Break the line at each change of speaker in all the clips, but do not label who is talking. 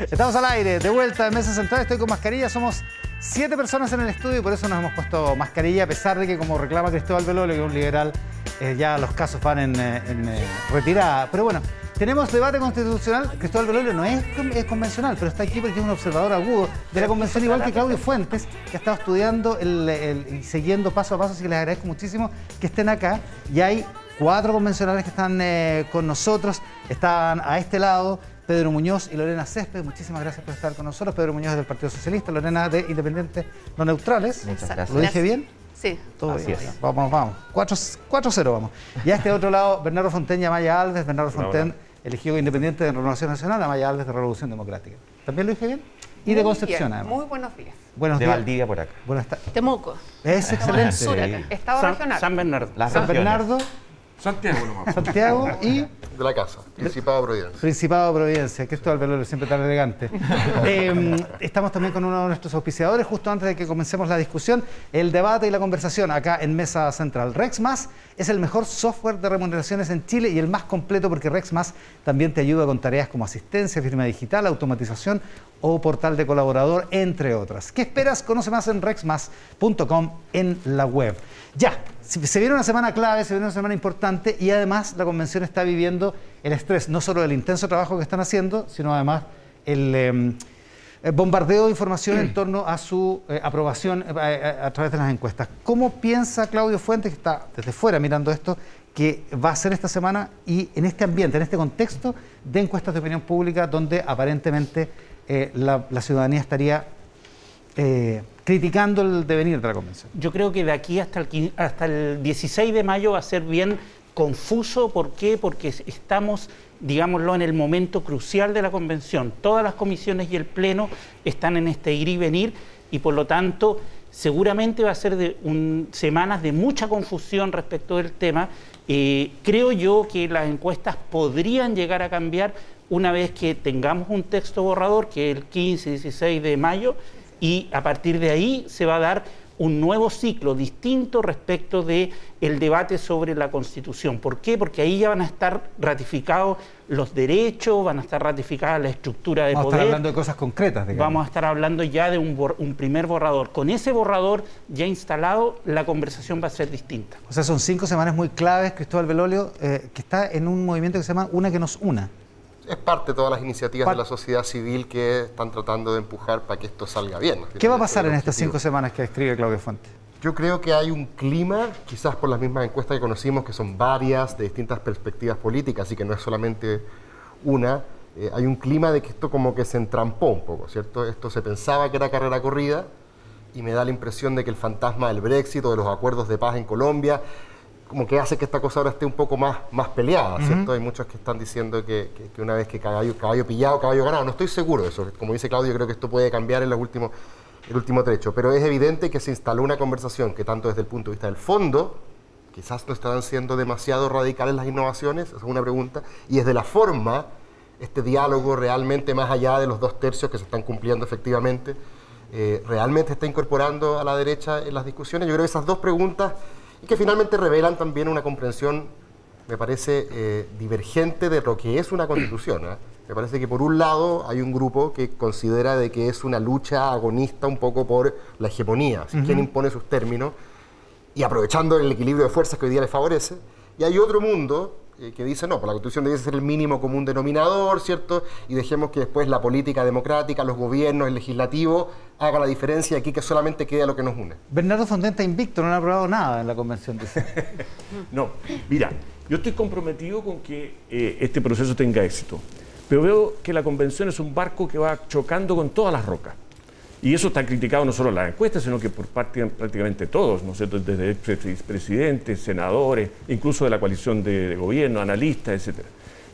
Estamos al aire, de vuelta en Mesa Central, estoy con mascarilla, somos siete personas en el estudio y por eso nos hemos puesto mascarilla, a pesar de que como reclama Cristóbal Velolo, que es un liberal, eh, ya los casos van en, eh, eh, retirada. Pero bueno, tenemos debate constitucional, Cristóbal Velolo no es, convencional, pero está aquí porque es un observador agudo de la convención, igual que Claudio Fuentes, que ha estado estudiando y siguiendo paso a paso, así que les agradezco muchísimo que estén acá. Y hay cuatro convencionales que están con nosotros, están a este lado, Pedro Muñoz y Lorena Césped. Muchísimas gracias por estar con nosotros. Pedro Muñoz del Partido Socialista, Lorena de Independientes No Neutrales.
Muchas gracias.
¿Lo dije bien?
Sí.
Todo bien. Vamos, vamos. 4-0 vamos. Y a este otro lado, Bernardo Fonten y Amaya Alves. Bernardo Fonten, elegido independiente de Renovación Nacional, Amaya Alves de Revolución Democrática. ¿También lo dije bien? Y de Concepción,
además. Muy buenos días.
Buenos
de Valdivia por acá.
Buenas tardes. Temuco.
Es excelente.
Estado regional.
San Bernardo.
San Bernardo.
Santiago nomás.
Santiago y...
De la casa, Principado de Providencia.
Principado de Providencia, que esto Velolo siempre tan elegante. Em, estamos también con uno de nuestros auspiciadores, justo antes de que comencemos la discusión, el debate y la conversación acá en Mesa Central. RexMás es el mejor software de remuneraciones en Chile y el más completo porque RexMás también te ayuda con tareas como asistencia, firma digital, automatización o portal de colaborador, entre otras. ¿Qué esperas? Conoce más en rexmas.com en la web. Ya, se viene una semana clave, se viene una semana importante y además la convención está viviendo el estrés, no solo del intenso trabajo que están haciendo, sino además el, em, bombardeo de información en torno a su eh, aprobación eh, a, través de las encuestas. ¿Cómo piensa Claudio Fuentes, que está desde fuera mirando esto, que va a ser esta semana y en este ambiente, en este contexto de encuestas de opinión pública donde aparentemente eh, la, ciudadanía estaría criticando el devenir de la convención.
Yo creo que de aquí hasta el, hasta el 16 de mayo va a ser bien confuso. ¿Por qué? Porque estamos, digámoslo, en el momento crucial de la convención. Todas las comisiones y el Pleno están en este ir y venir y por lo tanto seguramente va a ser de semanas de mucha confusión respecto del tema. Eh, creo yo que las encuestas podrían llegar a cambiar una vez que tengamos un texto borrador, que es el 15, 16 de mayo, y a partir de ahí se va a dar un nuevo ciclo distinto respecto de el debate sobre la Constitución. ¿Por qué? Porque ahí ya van a estar ratificados los derechos, van a estar ratificada la estructura de
poder.
Vamos a
estar hablando de cosas concretas.
Digamos. Vamos a estar hablando ya de un, un, primer borrador. Con ese borrador ya instalado, la conversación va a ser distinta.
O sea, son cinco semanas muy claves, Cristóbal Belolio, eh, que está en un movimiento que se llama Una que nos una
es parte de todas las iniciativas de la sociedad civil que están tratando de empujar para que esto salga bien.
¿Qué va a pasar en estas cinco semanas que describe Claudio Fuente?
Yo creo que hay un clima, quizás por las mismas encuestas que conocimos, que son varias, de distintas perspectivas políticas, y que no es solamente una, eh, hay un clima de que esto como que se entrampó un poco, ¿cierto? Esto se pensaba que era carrera corrida, y me da la impresión de que el fantasma del Brexit o de los acuerdos de paz en Colombia como que hace que esta cosa ahora esté un poco más, más peleada, ¿cierto? Hay muchos que están diciendo que, una vez que caballo, caballo pillado, caballo ganado. No estoy seguro de eso. Como dice Claudio, creo que esto puede cambiar en los últimos, el último trecho. Pero es evidente que se instaló una conversación que tanto desde el punto de vista del fondo, quizás no estarán siendo demasiado radicales las innovaciones, esa es una pregunta, y desde la forma, este diálogo realmente más allá de los dos tercios que se están cumpliendo efectivamente, eh, realmente está incorporando a la derecha en las discusiones. Yo creo que esas dos preguntas y que finalmente revelan también una comprensión, me parece, eh, divergente de lo que es una constitución. ¿eh? Me parece que por un lado hay un grupo que considera de que es una lucha agonista un poco por la hegemonía, si quien impone sus términos, y aprovechando el equilibrio de fuerzas que hoy día le favorece, y hay otro mundo eh, que dice, no, pues la Constitución debe ser el mínimo común denominador, ¿cierto? Y dejemos que después la política democrática, los gobiernos, el legislativo, haga la diferencia aquí que solamente queda lo que nos une.
Bernardo Fondenta invicto, no ha aprobado nada en la convención.
no, mira, yo estoy comprometido con que eh, este proceso tenga éxito, pero veo que la convención es un barco que va chocando con todas las rocas. Y eso está criticado no solo en las encuestas, sino que por parte prácticamente todos, ¿no desde presidentes, senadores, incluso de la coalición de, gobierno, analistas, etc.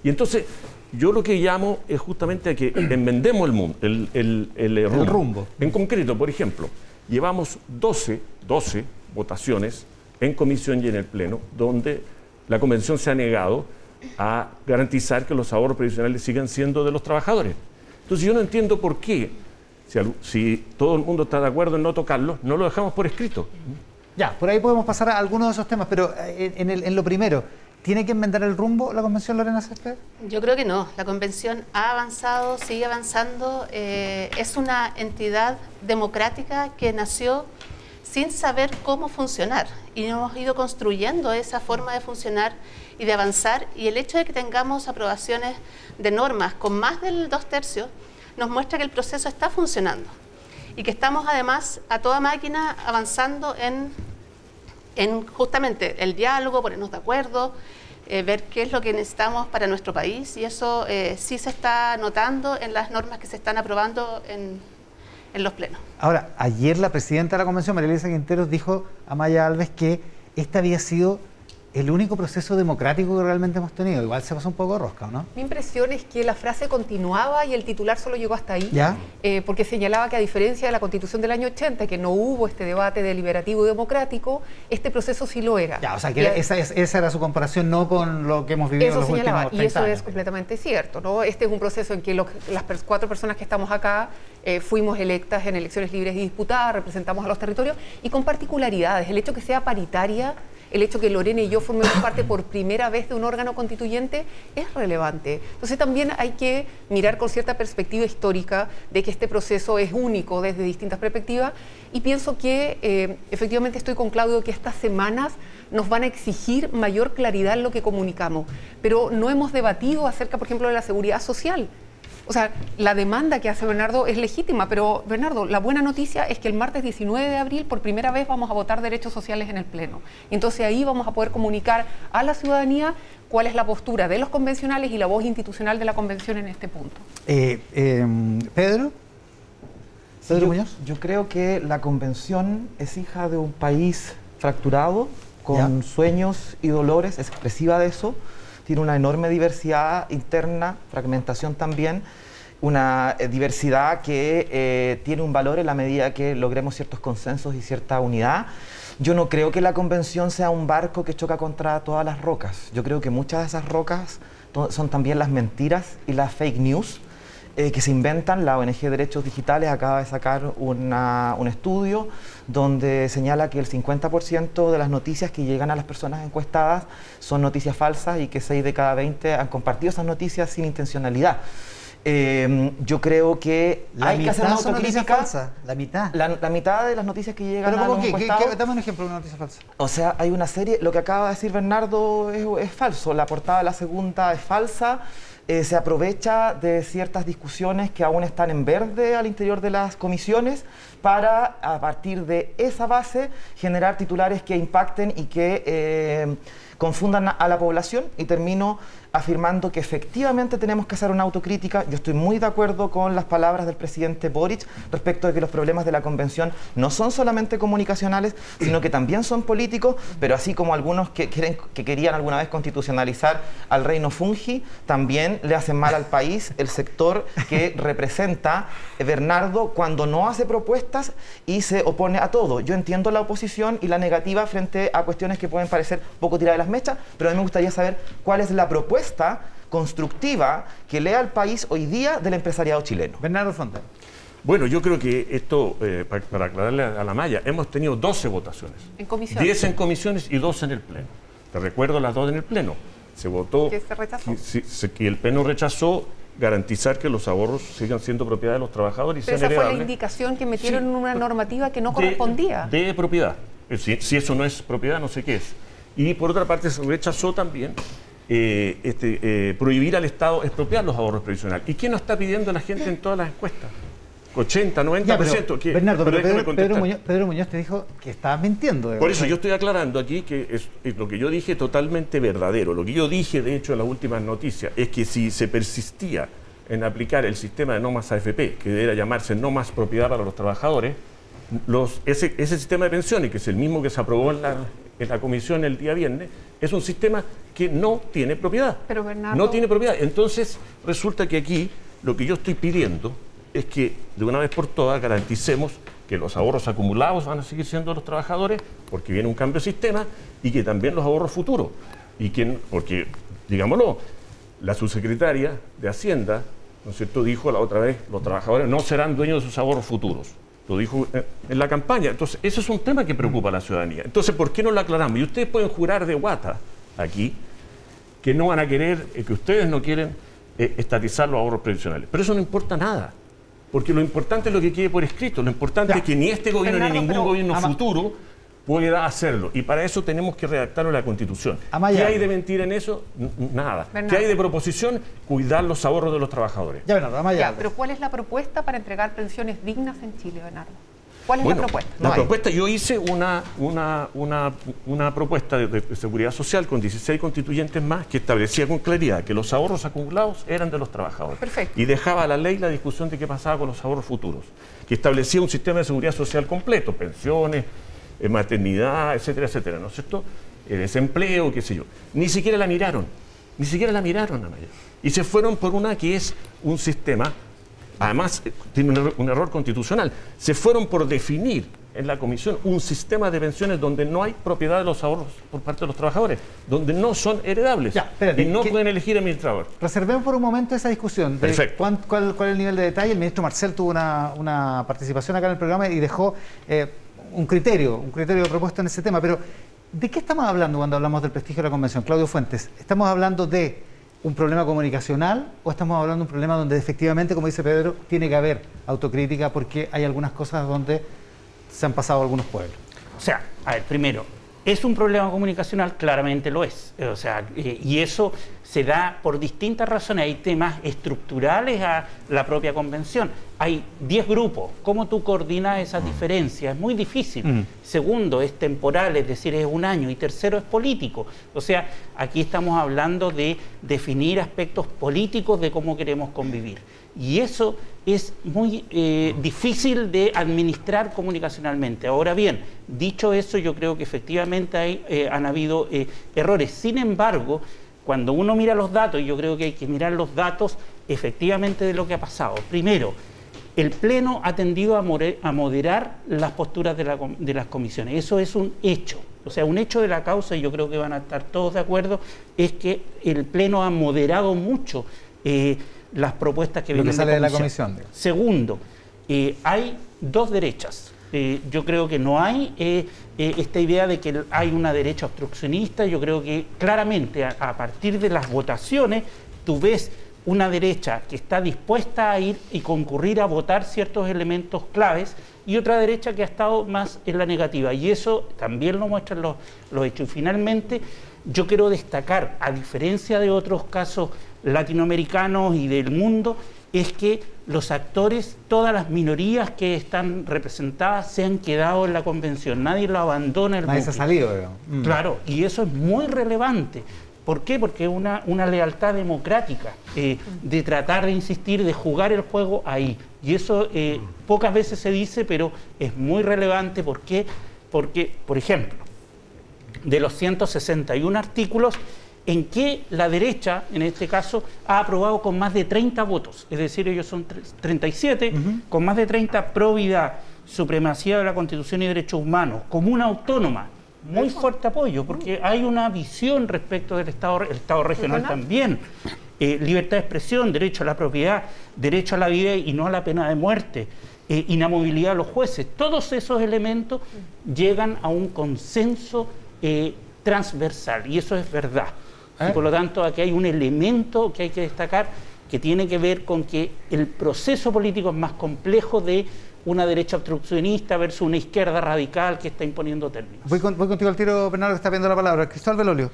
Y entonces, yo lo que llamo es justamente a que enmendemos el, mundo, el, el, rumbo. En concreto, por ejemplo, llevamos 12, 12 votaciones en comisión y en el Pleno, donde la Convención se ha negado a garantizar que los ahorros previsionales sigan siendo de los trabajadores. Entonces yo no entiendo por qué si, todo el mundo está de acuerdo en no tocarlo, no lo dejamos por escrito.
Ya, por ahí podemos pasar a algunos de esos temas, pero eh, en, lo primero, ¿Tiene que enmendar el rumbo la convención Lorena Césped?
Yo creo que no. La convención ha avanzado, sigue avanzando. eh, es una entidad democrática que nació sin saber cómo funcionar y hemos ido construyendo esa forma de funcionar y de avanzar y el hecho de que tengamos aprobaciones de normas con más del dos tercios nos muestra que el proceso está funcionando y que estamos además a toda máquina avanzando en en justamente el diálogo, ponernos de acuerdo, eh, ver qué es lo que necesitamos para nuestro país y eso eh, sí se está notando en las normas que se están aprobando en, los plenos.
Ahora, ayer la presidenta de la convención, María Elisa Quinteros, dijo a Maya Alves que este había sido el único proceso democrático que realmente hemos tenido. Igual se pasó un poco rosca, ¿o ¿no?
Mi impresión es que la frase continuaba y el titular solo llegó hasta ahí,
¿Ya?
eh, porque señalaba que a diferencia de la constitución del año 80, que no hubo este debate deliberativo y democrático, este proceso sí lo era.
Ya, o sea, que era- esa, es- esa era su comparación, no con lo que hemos vivido en los
señalaba,
últimos
y eso
30
es completamente cierto. ¿no? Este es un proceso en que lo- las cuatro personas que estamos acá eh, fuimos electas en elecciones libres y disputadas, representamos a los territorios y con particularidades. El hecho que sea paritaria, el hecho que Lorena y yo formemos parte por primera vez de un órgano constituyente es relevante. Entonces también hay que mirar con cierta perspectiva histórica de que este proceso es único desde distintas perspectivas y pienso que eh, efectivamente estoy con Claudio que estas semanas nos van a exigir mayor claridad en lo que comunicamos, pero no hemos debatido acerca, por ejemplo, de la seguridad social. O sea, la demanda que hace Bernardo es legítima, pero Bernardo, la buena noticia es que el martes 19 de abril por primera vez vamos a votar derechos sociales en el Pleno. Entonces ahí vamos a poder comunicar a la ciudadanía cuál es la postura de los convencionales y la voz institucional de la convención en este punto.
Eh, eh, Pedro, Pedro
yo,
Muñoz.
yo creo que la convención es hija de un país fracturado, con
Ya.
sueños y dolores, es expresiva de eso. Tiene una enorme diversidad interna, fragmentación también, una eh, diversidad que eh, tiene un valor en la medida que logremos ciertos consensos y cierta unidad. Yo no creo que la convención sea un barco que choca contra todas las rocas. Yo creo que muchas de esas rocas son también las mentiras y las fake news eh, que se inventan. La ONG Derechos Digitales acaba de sacar una- un estudio donde señala que el 50% de las noticias que llegan a las personas encuestadas son noticias falsas y que 6 de cada 20 han compartido esas noticias sin intencionalidad. Eh, yo creo que
La
hay que hacer una autocrítica.
falsas. La mitad.
La, la mitad de las noticias que llegan
Pero
a
¿cómo
los
qué? ¿Qué- qué- Dame un ejemplo de una noticia falsa.
o sea, hay una serie, lo que acaba de decir Bernardo es, es falso, la portada de la segunda es falsa, eh, se aprovecha de ciertas discusiones que aún están en verde al interior de las comisiones para, a partir de esa base, generar titulares que impacten y que eh, confundan a la población y termino afirmando que efectivamente tenemos que hacer una autocrítica. Yo estoy muy de acuerdo con las palabras del presidente Boric respecto de que los problemas de la convención no son solamente comunicacionales, sino que también son políticos, pero así como algunos que, quieren, que querían alguna vez constitucionalizar al reino fungi, también le hacen mal al país el sector que representa eh, Bernardo cuando no hace propuestas y se opone a todo. Yo entiendo la oposición y la negativa frente a cuestiones que pueden parecer poco tiradas de las mechas, pero a mí me gustaría saber cuál es la propuesta constructiva que lea al país hoy día del empresariado chileno.
Bernardo Fonte.
Bueno, yo creo que esto, eh, pa- para, aclararle a, a la Maya, hemos tenido 12 votaciones.
En comisión.
10 en comisiones y 2 en el Pleno. Te recuerdo las dos en el Pleno. Se votó
Que se rechazó.
que, si- se- que el Pleno rechazó garantizar que los ahorros sigan siendo propiedad de los trabajadores y
Pero
sean
esa fue la indicación que metieron
Sí.
en una normativa que no
de-
correspondía.
De, propiedad. Eh, Si, si eso no es propiedad, no sé qué es. Y por otra parte, se rechazó también eh, este, eh, prohibir al Estado expropiar los ahorros previsionales. ¿Y qué nos está pidiendo la gente en todas las encuestas? 80, 90%.
Ya, pero,
¿qué?
Bernardo, pero, Pedro. Pedro Muñoz, Pedro Muñoz te dijo que estabas mintiendo.
Por eso yo estoy aclarando aquí que es, es lo que yo dije totalmente verdadero. Lo que yo dije, de hecho, en las últimas noticias, es que si se persistía en aplicar el sistema de no más AFP, que debería llamarse no más propiedad para los trabajadores, los, ese, ese sistema de pensiones, que es el mismo que se aprobó en la, en la comisión el día viernes, es un sistema que no tiene propiedad.
Pero, Bernardo-
No tiene propiedad. Entonces, resulta que aquí lo que yo estoy pidiendo es que de una vez por todas garanticemos que los ahorros acumulados van a seguir siendo de los trabajadores, porque viene un cambio de sistema, y que también los ahorros futuros. Y que, porque, digámoslo, la subsecretaria de Hacienda, ¿no es cierto?, dijo la otra vez, los trabajadores no serán dueños de sus ahorros futuros. Lo dijo eh, en la campaña. Entonces, ese es un tema que preocupa a la ciudadanía. Entonces, ¿por qué no lo aclaramos? Y ustedes pueden jurar de guata aquí que no van a querer, eh, que ustedes no quieren eh, estatizar los ahorros previsionales. Pero eso no importa nada. Porque lo importante es lo que quede por escrito. Lo importante
Ya.
es que ni este gobierno
Bernardo,
ni ningún gobierno futuro pueda hacerlo. Y para eso tenemos que redactarlo en la Constitución.
Amaya.
¿Qué hay de mentira en eso? Nada.
Bernardo.
¿Qué hay de proposición? Cuidar los ahorros de los trabajadores.
Ya, Bernardo, Amaya
Ya, pero ¿cuál es la propuesta para entregar pensiones dignas en Chile, Bernardo? ¿Cuál es
Bueno,
la propuesta?
la
No
propuesta, yo hice una, una, una, una propuesta de, de seguridad social con 16 constituyentes más que establecía con claridad que los ahorros acumulados eran de los trabajadores.
Perfecto.
Y dejaba a la ley la discusión de qué pasaba con los ahorros futuros. Que establecía un sistema de seguridad social completo, pensiones, maternidad, etcétera, etcétera, ¿no es cierto? Eh, desempleo, qué sé yo. Ni siquiera la miraron. Ni siquiera la miraron, Amaya. Y se fueron por una que es un sistema Además, eh, tiene un error, un error constitucional. Se fueron por definir en la comisión un sistema de pensiones donde no hay propiedad de los ahorros por parte de los trabajadores, donde no son heredables
Ya, espérate,
y no
¿qué-
pueden elegir administrador.
Reservemos por un momento esa discusión de
Perfecto.
cuán- cuál, cuál es el nivel de detalle. El ministro Marcel tuvo una, una participación acá en el programa y dejó eh, un criterio, un criterio propuesto en ese tema. Pero, ¿de qué estamos hablando cuando hablamos del prestigio de la convención? Claudio Fuentes, ¿estamos hablando de un problema comunicacional o estamos hablando de un problema donde efectivamente, como dice Pedro, tiene que haber autocrítica porque hay algunas cosas donde se han pasado algunos pueblos?
O sea, a ver, primero, ¿es un problema comunicacional? Claramente lo es. O sea, eh, y eso se da por distintas razones. Hay temas estructurales a la propia convención. Hay 10 grupos. ¿Cómo tú coordinas esas diferencias? Es muy difícil. Segundo, es temporal, es decir, es un año. Y tercero, es político. O sea, aquí estamos hablando de definir aspectos políticos de cómo queremos convivir. Y eso es muy eh, difícil de administrar comunicacionalmente. Ahora bien, dicho eso, yo creo que efectivamente hay, eh, han habido eh, errores. Sin embargo, cuando uno mira los datos, y yo creo que hay que mirar los datos efectivamente de lo que ha pasado. Primero, el Pleno ha tendido a, moderar las posturas de, la de las comisiones. Eso es un hecho. O sea, un hecho de la causa, y yo creo que van a estar todos de acuerdo, es que el Pleno ha moderado mucho eh, las propuestas que
Lo que
vienen
sale de la comisión.
Segundo, eh, hay dos derechas. Eh, yo creo que no hay eh, eh, esta idea de que hay una derecha obstruccionista. Yo creo que claramente a, a partir de las votaciones tú ves una derecha que está dispuesta a ir y concurrir a votar ciertos elementos claves y otra derecha que ha estado más en la negativa. Y eso también lo muestran los, los hechos. Y finalmente, yo quiero destacar, a diferencia de otros casos latinoamericanos y del mundo, es que los actores, todas las minorías que están representadas se han quedado en la convención, nadie lo abandona el
Nadie se ha salido, digamos. Mm.
Claro, y eso es muy relevante. ¿Por qué? Porque es una, una lealtad democrática eh, de tratar de insistir, de jugar el juego ahí. Y eso eh, pocas veces se dice, pero es muy relevante. ¿Por qué? Porque, por ejemplo, de los 161 artículos, en que la derecha, en este caso, ha aprobado con más de 30 votos. Es decir, ellos son tre- 37, con más de 30 probidad, supremacía de la Constitución y derechos humanos, comuna autónoma. Muy fuerte apoyo, porque hay una visión respecto del Estado, el Estado regional también. Eh, libertad de expresión, derecho a la propiedad, derecho a la vida y no a la pena de muerte, eh, inamovilidad de los jueces. Todos esos elementos llegan a un consenso eh, transversal y eso es verdad.
¿Eh?
Y por lo tanto, aquí hay un elemento que hay que destacar que tiene que ver con que el proceso político es más complejo de una derecha obstruccionista versus una izquierda radical que está imponiendo términos.
Voy, con- voy contigo al tiro, Bernardo, que está viendo la palabra. Cristóbal Belolio.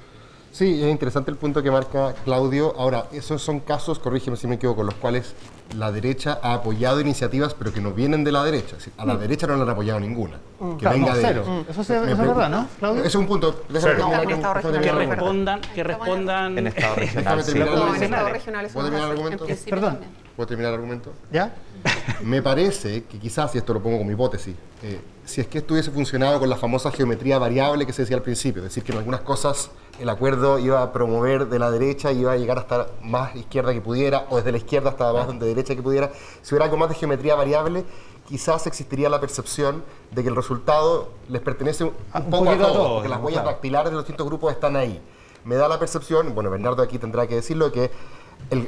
Sí, es interesante el punto que marca Claudio. Ahora, esos son casos, corrígeme si me equivoco, con los cuales la derecha ha apoyado iniciativas, pero que no vienen de la derecha. Es decir, a la derecha no le han apoyado ninguna. Que
Mm. Claro, no,
de
cero. Eso sí-
Me-
eso es verdad, ¿no, Claudio?
Es un punto. Déjame
Cero.
terminar
No, en
con-
Estado
déjame
regional
Que
no
respondan, que respondan
En Estado regional,
No,
¿Puedo terminar el argumento?
Perdón.
¿Puedo terminar el argumento?
¿Ya?
Me parece que quizás, y esto lo pongo como hipótesis, eh, si es que esto hubiese funcionado con la famosa geometría variable que se decía al principio, es decir, que en algunas cosas el acuerdo iba a promover de la derecha y iba a llegar hasta más izquierda que pudiera, o desde la izquierda hasta más de derecha que pudiera, si hubiera algo más de geometría variable, quizás existiría la percepción de que el resultado les pertenece un,
Ah, un
poco a
poquito a
todos, porque las huellas
claro.
dactilares de los distintos grupos están ahí. Me da la percepción, bueno, Bernardo aquí tendrá que decirlo, que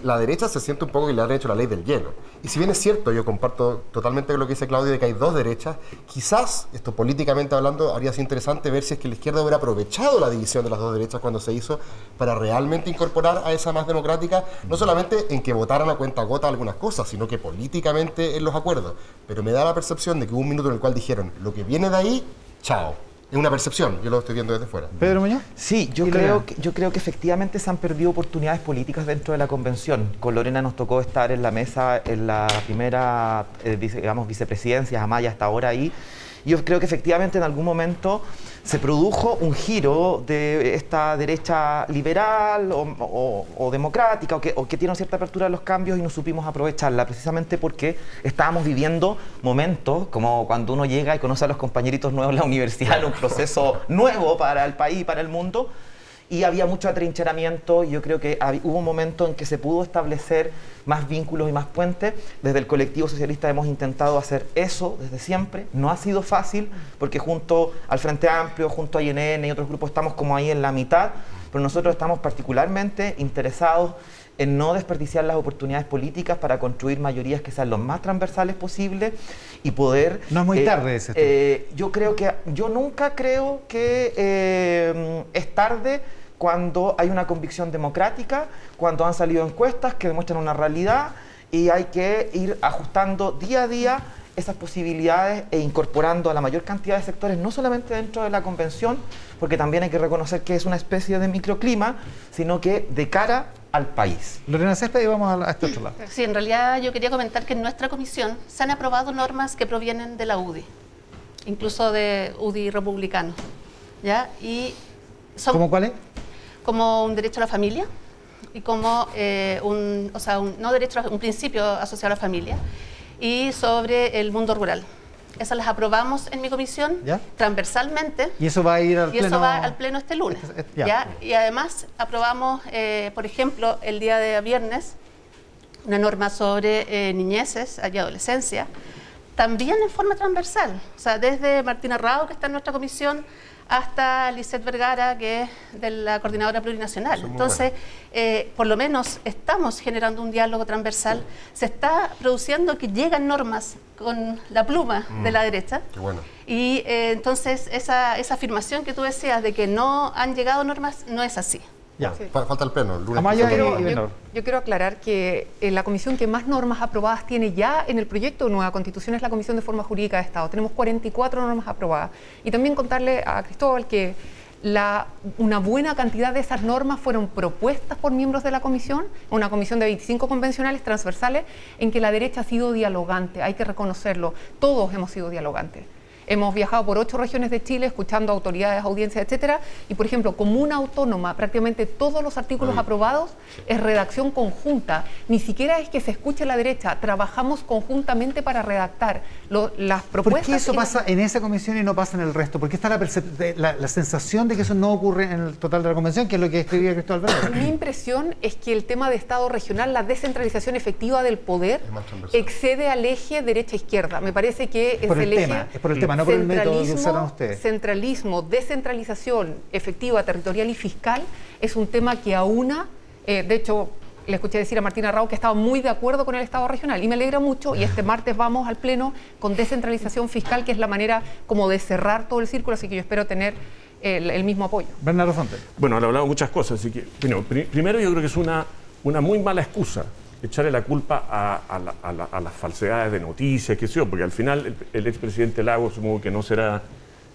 la derecha se siente un poco que le han hecho la ley del hielo. Y si bien es cierto, yo comparto totalmente lo que dice Claudio de que hay dos derechas, quizás, esto políticamente hablando, habría sido interesante ver si es que la izquierda hubiera aprovechado la división de las dos derechas cuando se hizo para realmente incorporar a esa más democrática, no solamente en que votaran a cuenta gota algunas cosas, sino que políticamente en los acuerdos. Pero me da la percepción de que hubo un minuto en el cual dijeron, lo que viene de ahí, chao. Es una percepción, yo lo estoy viendo desde fuera.
Pedro Muñoz.
Sí, yo creo,
Lorena.
que, yo creo que efectivamente se han perdido oportunidades políticas dentro de la convención. Con Lorena nos tocó estar en la mesa en la primera, eh, digamos, vicepresidencia, Amaya hasta ahora ahí. Yo creo que efectivamente en algún momento se produjo un giro de esta derecha liberal o, democrática o que, tiene una cierta apertura a los cambios y no supimos aprovecharla precisamente porque estábamos viviendo momentos como cuando uno llega y conoce a los compañeritos nuevos en la universidad un proceso nuevo para el país y para el mundo y había mucho atrincheramiento y yo creo que hubo un momento en que se pudo establecer más vínculos y más puentes. Desde el colectivo socialista hemos intentado hacer eso desde siempre. No ha sido fácil porque junto al Frente Amplio, junto a INN y otros grupos estamos como ahí en la mitad, pero nosotros estamos particularmente interesados en no desperdiciar las oportunidades políticas para construir mayorías que sean lo más transversales posible y poder...
No es muy
eh,
tarde, tú.
eh, yo creo que yo nunca creo que eh, es tarde cuando hay una convicción democrática, cuando han salido encuestas que demuestran una realidad y hay que ir ajustando día a día esas posibilidades e incorporando a la mayor cantidad de sectores, no solamente dentro de la convención, porque también hay que reconocer que es una especie de microclima, sino que de cara al país.
Lorena Césped y vamos a, este otro lado.
Sí, en realidad yo quería comentar que en nuestra comisión se han aprobado normas que provienen de la UDI, incluso de UDI republicano, ¿ya? Y son
¿Cómo cuál es?
Como un derecho a la familia y como eh, un, o sea, un, no derecho, un principio asociado a la familia y sobre el mundo rural. Esas las aprobamos en mi comisión
¿Ya?
transversalmente
Y eso va a ir al
y
pleno.
eso va al pleno este lunes.
Este- este- ya.
¿ya? Y además aprobamos, eh, por ejemplo, el día de viernes, una norma sobre eh, niñeces y adolescencia, también en forma transversal. O sea, desde Martina Rao, que está en nuestra comisión, hasta Lisette Vergara, que es de la Coordinadora Plurinacional. Entonces, eh, por lo menos estamos generando un diálogo transversal. Se está produciendo que llegan normas con la pluma de la derecha.
Qué bueno.
Y eh, entonces esa, esa afirmación que tú decías de que no han llegado normas no es así.
Ya.
Sí.
Falta el pleno. El lunes
Amaya y-
yo, quiero aclarar que eh, la comisión que más normas aprobadas tiene ya en el proyecto de nueva constitución es la Comisión de Forma Jurídica de Estado. Tenemos 44 normas aprobadas. Y también contarle a Cristóbal que la- una buena cantidad de esas normas fueron propuestas por miembros de la comisión, una comisión de 25 convencionales transversales, en que la derecha ha sido dialogante, hay que reconocerlo. Todos hemos sido dialogantes. Hemos viajado por ocho regiones de Chile escuchando autoridades, audiencias, etcétera. Y, por ejemplo, como una autónoma, prácticamente todos los artículos aprobados es redacción conjunta. Ni siquiera es que se escuche la derecha. Trabajamos conjuntamente para redactar lo- las
¿Por
propuestas.
qué eso pasa en esa comisión y no pasa en el resto? ¿Por qué está la, sensación de que eso no ocurre en el total de la convención, que es lo que escribía Cristóbal Bernardo?
Mi impresión es que el tema de Estado regional, la descentralización efectiva del poder, excede al eje derecha-izquierda. Me parece que es,
por el
eje
tema, es por el tema, no por el método que
centralismo-
usaron ustedes.
Centralismo, descentralización efectiva, territorial y fiscal es un tema que aúna, eh, de hecho, le escuché decir a Martina Rao que estaba muy de acuerdo con el Estado regional y me alegra mucho y este martes vamos al Pleno con descentralización fiscal, que es la manera como de cerrar todo el círculo, así que yo espero tener el, el mismo apoyo.
Bernardo Fonte.
Bueno, han hablado muchas cosas, así que, bueno, primero yo creo que es una, una muy mala excusa echarle la culpa a, la- las falsedades de noticias, qué sé yo, porque al final el, expresidente Lagos supongo que no será,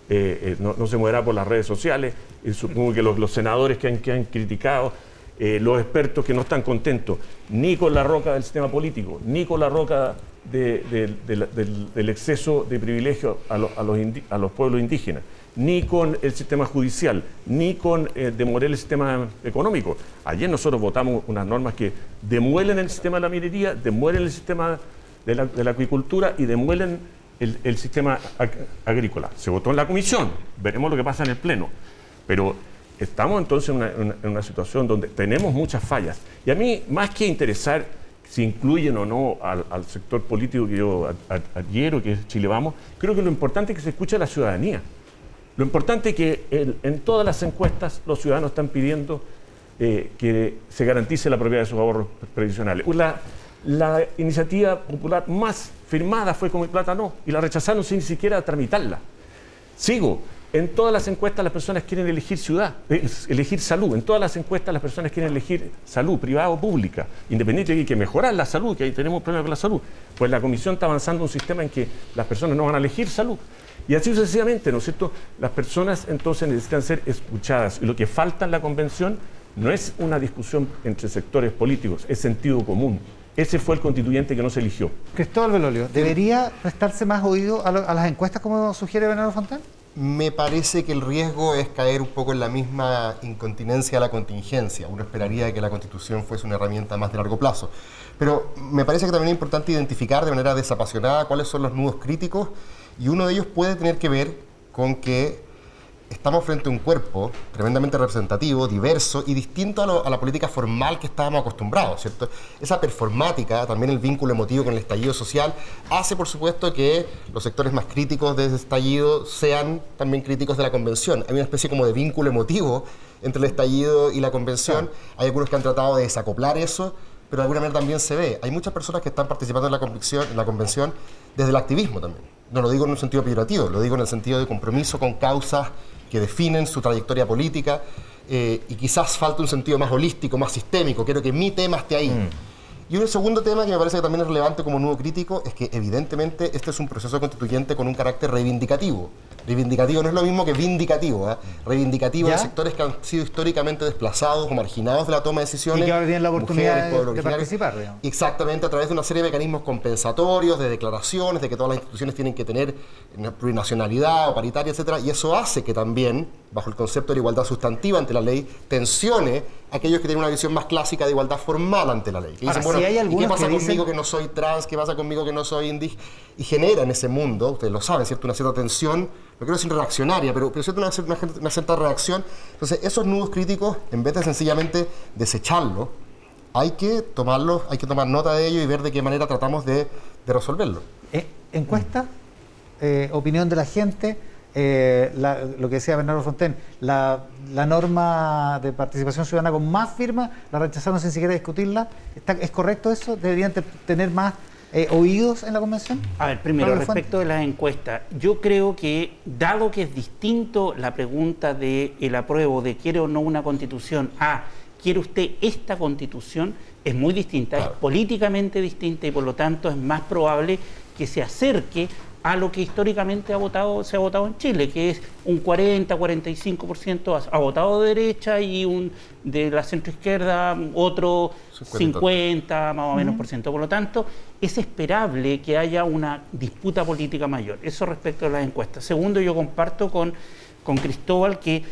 eh, eh, no, se moverá por las redes sociales, y supongo que los, senadores que han, criticado, eh, los expertos que no están contentos, ni con la roca del sistema político, ni con la roca del, exceso de privilegio a los pueblos indígenas, ni con el sistema judicial, ni con eh, el sistema económico. Ayer nosotros votamos unas normas que demuelen el sistema de la minería, demuelen el sistema de la, acuicultura y demuelen el, sistema ag- agrícola. Se votó en la comisión, veremos lo que pasa en el Pleno. Pero estamos entonces en una, situación donde tenemos muchas fallas. Y a mí, más que interesar si incluyen o no al, sector político que yo ad- ad- adhiero, que es Chile Vamos, creo que lo importante es que se escuche a la ciudadanía. Lo importante es que el- en todas las encuestas los ciudadanos están pidiendo eh, que se garantice la propiedad de sus ahorros previsionales. La, iniciativa popular más firmada fue con mi plata no, y la rechazaron sin siquiera tramitarla. Sigo. En todas las encuestas las personas quieren elegir ciudad, elegir salud. En todas las encuestas las personas quieren elegir salud, privada o pública. Independiente de que hay que mejorar la salud, que ahí tenemos problemas con la salud. Pues la comisión está avanzando un sistema en que las personas no van a elegir salud. Y así sucesivamente, ¿no es cierto? Las personas entonces necesitan ser escuchadas. Y lo que falta en la convención no es una discusión entre sectores políticos, es sentido común. Ese fue el constituyente que no se eligió.
Cristóbal Belolio, ¿debería prestarse más oído a, lo- a las encuestas como sugiere Bernardo Fontán?
Me parece que el riesgo es caer un poco en la misma incontinencia a la contingencia. Uno esperaría que la constitución fuese una herramienta más de largo plazo. Pero me parece que también es importante identificar de manera desapasionada cuáles son los nudos críticos y uno de ellos puede tener que ver con que estamos frente a un cuerpo tremendamente representativo, diverso y distinto a, lo- a la política formal que estábamos acostumbrados, ¿cierto? Esa performática, también el vínculo emotivo con el estallido social, hace por supuesto que los sectores más críticos de ese estallido sean también críticos de la convención. Hay una especie como de vínculo emotivo entre el estallido y la convención. Hay algunos que han tratado de desacoplar eso, pero de alguna manera también se ve. Hay muchas personas que están participando en la, convicción, en la convención desde el activismo también. No lo digo en un sentido peyorativo, lo digo en el sentido de compromiso con causas que definen su trayectoria política eh, y quizás falta un sentido más holístico, más sistémico. Quiero que mi tema esté ahí. Y un segundo tema que me parece que también es relevante como nuevo crítico es que evidentemente este es un proceso constituyente con un carácter reivindicativo. Reivindicativo no es lo mismo que vindicativo. ¿eh? Reivindicativo
¿Ya?
de sectores que han sido históricamente desplazados o marginados de la toma de decisiones.
Y que ahora tienen la oportunidad
mujeres,
de- participar, digamos.
Exactamente, a través de una serie de mecanismos compensatorios, de declaraciones, de que todas las instituciones tienen que tener plurinacionalidad o paritaria, etcétera, y eso hace que también, bajo el concepto de igualdad sustantiva ante la ley, tensione a aquellos que tienen una visión más clásica de igualdad formal ante la ley. Que dicen, bueno,
si hay
¿y qué pasa
que dicen-
conmigo que no soy trans? ¿Qué pasa conmigo que no soy indígena? Y genera en ese mundo, ustedes lo saben, ¿cierto? Una cierta tensión, no quiero decir reaccionaria, pero, pero cierto, una, una- una cierta reacción. Entonces, esos nudos críticos, en vez de sencillamente desecharlos, hay que tomarlos, hay que tomar nota de ello y ver de qué manera tratamos de, de resolverlo.
Eh, encuesta, eh, opinión de la gente, eh, la- lo que decía Bernardo Fonten, la, la norma de participación ciudadana con más firmas, la rechazaron sin siquiera discutirla. ¿Está- ¿Es correcto eso? ¿Deberían te- tener más eh, oídos en la convención?
A ver, primero, respecto de las encuestas, yo creo que, dado que es distinto la pregunta de el apruebo de quiere o no una constitución a quiere usted esta constitución, es muy distinta,
Claro.
es políticamente distinta y por lo tanto es más probable que se acerque a lo que históricamente ha votado, se ha votado en Chile, que es un 40-45% ha, ha votado de derecha y un de la centroizquierda otro
50.
50 más o menos por ciento. Por lo tanto, es esperable que haya una disputa política mayor. Eso respecto a las encuestas. Segundo, yo comparto con, con Cristóbal que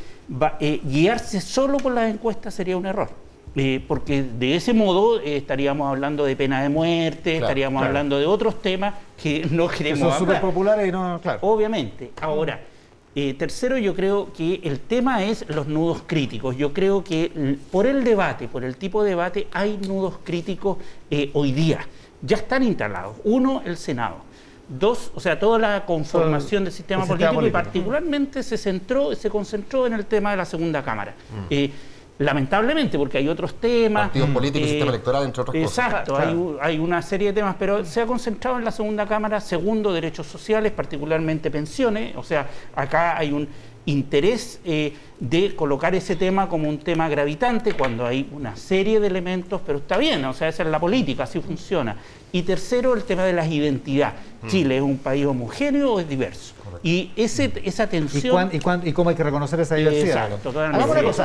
va- eh, guiarse solo por las encuestas sería un error. Eh, porque de ese modo eh, estaríamos hablando de pena de muerte,
Claro,
estaríamos
claro.
hablando de otros temas que no
Que
queremos
son
hablar.
súper populares y no, claro.
Obviamente. Ahora, eh, tercero, yo creo que el tema es los nudos críticos. Yo creo que por el debate, por el tipo de debate, hay nudos críticos hoy día. Ya están instalados. Uno, el Senado. Dos, o sea, toda la conformación del sistema
el sistema
político y particularmente se centró, se concentró en el tema de la segunda cámara. Eh, lamentablemente, porque hay otros temas.
Partidos políticos,
eh,
sistema electoral, entre otras cosas.
Exacto, hay, u- hay una serie de temas, pero se ha concentrado en la segunda Cámara, segundo, derechos sociales, particularmente pensiones. O sea, acá hay un interés eh, de colocar ese tema como un tema gravitante cuando hay una serie de elementos, pero está bien, o sea, esa es la política, así funciona. Y tercero, el tema de las identidades.
Mm.
Chile es un país homogéneo o es diverso. Y ese, esa
¿Y,
tensión...
cuán- y cuán- y cómo hay que reconocer esa diversidad?
Exacto, totalmente.
Hagamos una cosa,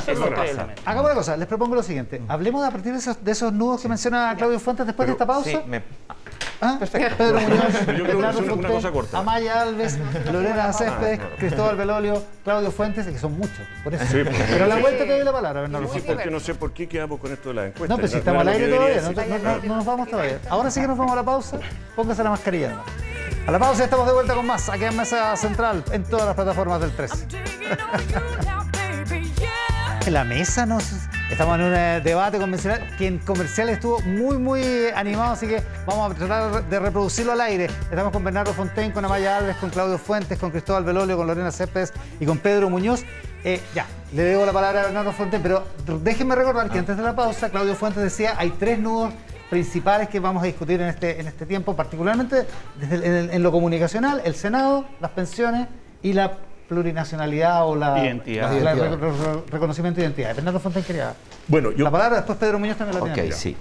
hagamos una les propongo lo siguiente. Hablemos a partir de esos, de esos nudos que menciona Claudio Fuentes después de esta pausa.
Sí, me-
¿Ah? Pedro Muñoz,
Yo creo es una- cosa corta.
Amaya Alves, Lorena Céspedes, Cristóbal Belolio, Claudio Fuentes, que son muchos, por eso.
Sí, pues.
Pero a la vuelta te doy la palabra, Bernardo.
Porque no sé por qué quedamos con esto de las encuestas.
No, pero si
No-
estamos al aire todavía, no,
decir.
no- no- no nos vamos todavía. Ahora sí que nos vamos a la pausa, póngase la mascarilla. A la pausa estamos de vuelta con más, aquí en Mesa Central, en todas las plataformas del 13. En la mesa nos estamos en un eh, debate convencional que en comerciales estuvo muy muy animado, así que vamos a tratar de reproducirlo al aire. Estamos con Bernardo Fontaine, con Amaya Alves, con Claudio Fuentes, con Cristóbal Belolio, con Lorena Céspedes y con Pedro Muñoz. Eh, ya, le debo la palabra a Bernardo Fuentes, pero déjenme recordar que antes de la pausa, Claudio Fuentes decía, hay tres nudos principales que vamos a discutir en este, en este tiempo, particularmente desde el- en, el- en lo comunicacional, el Senado, las pensiones y la plurinacionalidad o la,
Identidad.
la- la-
Identidad.
re- re- reconocimiento de identidad. Bernardo Fuentes quería
Bueno, yo,
la palabra, después Pedro Muñoz también la
Ok,
tiene.
sí.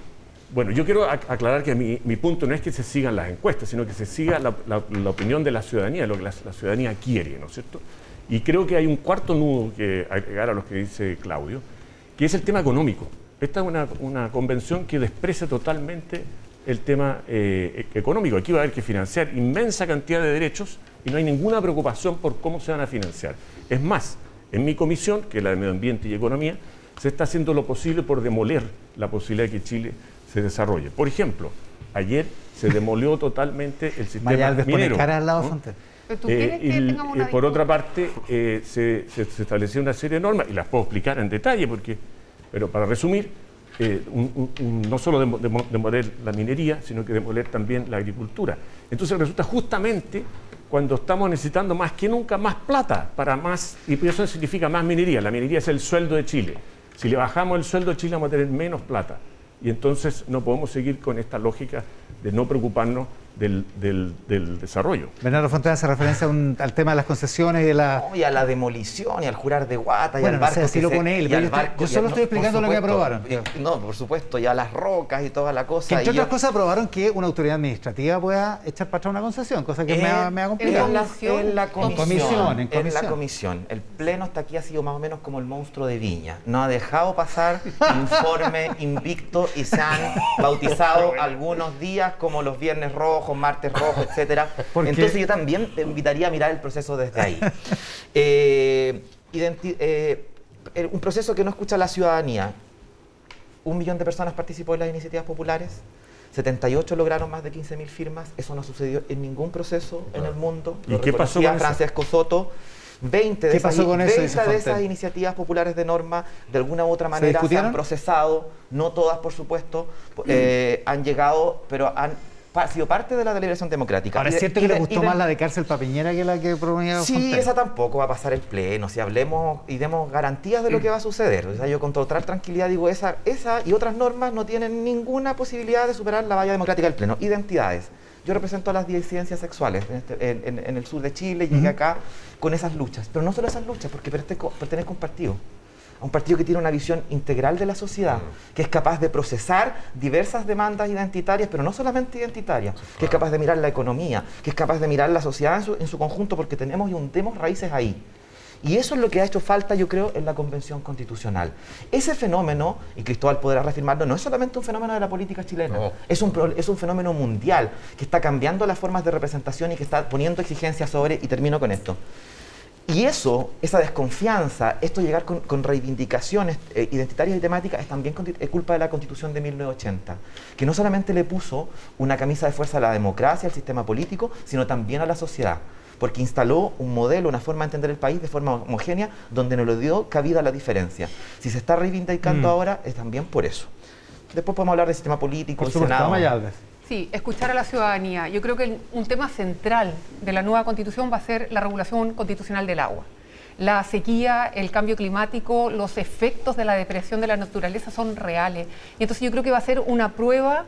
Bueno, yo quiero ac- aclarar que mi, mi punto no es que se sigan las encuestas, sino que se siga la, la- la opinión de la ciudadanía, lo que la, la ciudadanía quiere, ¿no es cierto? Y creo que hay un cuarto nudo que agregar a lo que dice Claudio, que es el tema económico. Esta es una, una convención que desprecia totalmente el tema eh, económico. Aquí va a haber que financiar inmensa cantidad de derechos y no hay ninguna preocupación por cómo se van a financiar. Es más, en mi comisión, que es la de Medio Ambiente y Economía, se está haciendo lo posible por demoler la posibilidad de que Chile se desarrolle. Por ejemplo, ayer se demolió totalmente el sistema
Vaya Alves pone
minero.
cara al lado
¿no?
Fuentes.
Pero tú
Eh,
que una
eh, por otra parte, eh, se, se- se estableció una serie de normas, y las puedo explicar en detalle, porque, pero para resumir, eh, un- un- un- no solo demo- demo- demoler la minería, sino que demoler también la agricultura. Entonces resulta justamente cuando estamos necesitando más que nunca más plata para más, y eso significa más minería. La minería es el sueldo de Chile. Si le bajamos el sueldo a Chile vamos a tener menos plata. Y entonces no podemos seguir con esta lógica de no preocuparnos del, del- del desarrollo.
Bernardo Fuentes hace referencia a un- al tema de las concesiones y de la...
No, y a la demolición y al jurar de guata y
Bueno,
al
no sé,
barco.
decirlo
que se-
con él,
y
pero
al
yo estoy- solo estoy explicando lo que aprobaron.
y- No, por supuesto, y a las rocas y toda la cosa.
Que entre
y yo-
otras cosas aprobaron que una autoridad administrativa pueda echar para atrás una concesión, cosa que me ha, me ha complicado.
en la, en comisión,
comisión, en
en la
comisión.
comisión. El pleno hasta aquí ha sido más o menos como el monstruo de Viña. No ha dejado pasar informe invicto y se han bautizado algunos días como los viernes rojos, martes rojos, etcétera.
¿Por qué?
Entonces yo también te invitaría a mirar el proceso desde ahí. Eh, eh, un proceso que no escucha la ciudadanía. Un millón de personas participó en las iniciativas populares. 78 lograron más de 15.000 firmas. Eso no sucedió en ningún proceso en el mundo.
¿Y
Lo
qué pasó con eso?
Francesco Soto. 20 de,
¿Qué
esas,
pasó con eso,
20
dice
de esas iniciativas populares de norma, de alguna u otra manera, se, han procesado. No todas, por supuesto, eh, han llegado, pero han pa- sido parte de la deliberación democrática.
Ahora, es cierto que le
de-
gustó
de-
más la de cárcel papiñera que la que proponía
Sí,
Fontaine.
esa tampoco va a pasar el pleno. Si hablemos y demos garantías de lo que va a suceder. O sea, yo con total tranquilidad digo, esa, esa y otras normas no tienen ninguna posibilidad de superar la valla democrática del pleno. Identidades. Yo represento a las disidencias sexuales en, este- en- en- en el sur de Chile, llegué acá con esas luchas. Pero no solo esas luchas, porque pertenezco, pertenezco a un partido. A un partido que tiene una visión integral de la sociedad, que es capaz de procesar diversas demandas identitarias, pero no solamente identitarias, que es capaz de mirar la economía, que es capaz de mirar la sociedad en su, en su conjunto, porque tenemos y hundemos raíces ahí. Y eso es lo que ha hecho falta, yo creo, en la Convención Constitucional. Ese fenómeno, y Cristóbal podrá reafirmarlo, no es solamente un fenómeno de la política chilena,
No.
es, un, es un fenómeno mundial que está cambiando las formas de representación y que está poniendo exigencias sobre, y termino con esto. Y eso, esa desconfianza, esto llegar con, con reivindicaciones eh, identitarias y temáticas es también es culpa de la Constitución de 1980, que no solamente le puso una camisa de fuerza a la democracia, al sistema político, sino también a la sociedad, porque instaló un modelo, una forma de entender el país de forma homogénea, donde no le dio cabida a la diferencia. Si se está reivindicando
Mm.
ahora, es también por eso. Después podemos hablar del sistema político,
Por
el Senado.
Sí, escuchar a la ciudadanía. Yo creo que un tema central de la nueva constitución va a ser la regulación constitucional del agua. La sequía, el cambio climático, los efectos de la depresión de la naturaleza son reales. Y entonces yo creo que va a ser una prueba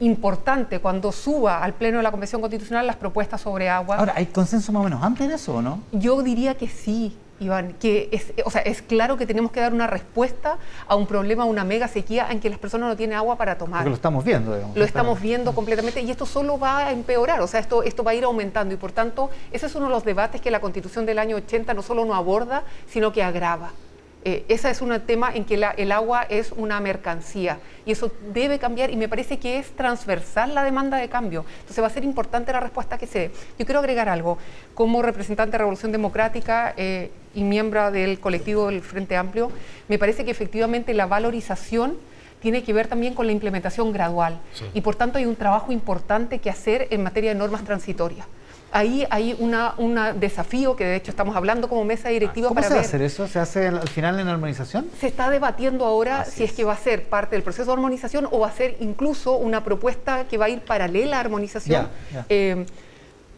importante cuando suba al Pleno de la Convención Constitucional las propuestas sobre agua.
Ahora, ¿hay consenso más o menos amplio en eso o no?
Yo diría que sí, Iván, que es, o sea, es claro que tenemos que dar una respuesta a un problema, a una mega sequía en que las personas no tienen agua para tomar.
Porque lo estamos viendo, digamos.
Lo estamos viendo completamente y esto solo va a empeorar, o sea, esto, esto va a ir aumentando y por tanto ese es uno de los debates que la constitución del año 80 no solo no aborda, sino que agrava. Eh, ese es un tema en que la- el agua es una mercancía y eso debe cambiar y me parece que es transversal la demanda de cambio. Entonces va a ser importante la respuesta que se dé. Yo quiero agregar algo. Como representante de Revolución Democrática eh, y miembro del colectivo del Frente Amplio, me parece que efectivamente la valorización tiene que ver también con la implementación gradual y por tanto hay un trabajo importante que hacer en materia de normas transitorias. Ahí hay una- un desafío que de hecho estamos hablando como mesa directiva
¿Cómo
para
se va a hacer eso? ¿Se hace al al final en armonización?
Se está debatiendo ahora si es. que va a ser parte del proceso de armonización o va a ser incluso una propuesta que va a ir paralela a armonización.
Ya, ya.
Eh,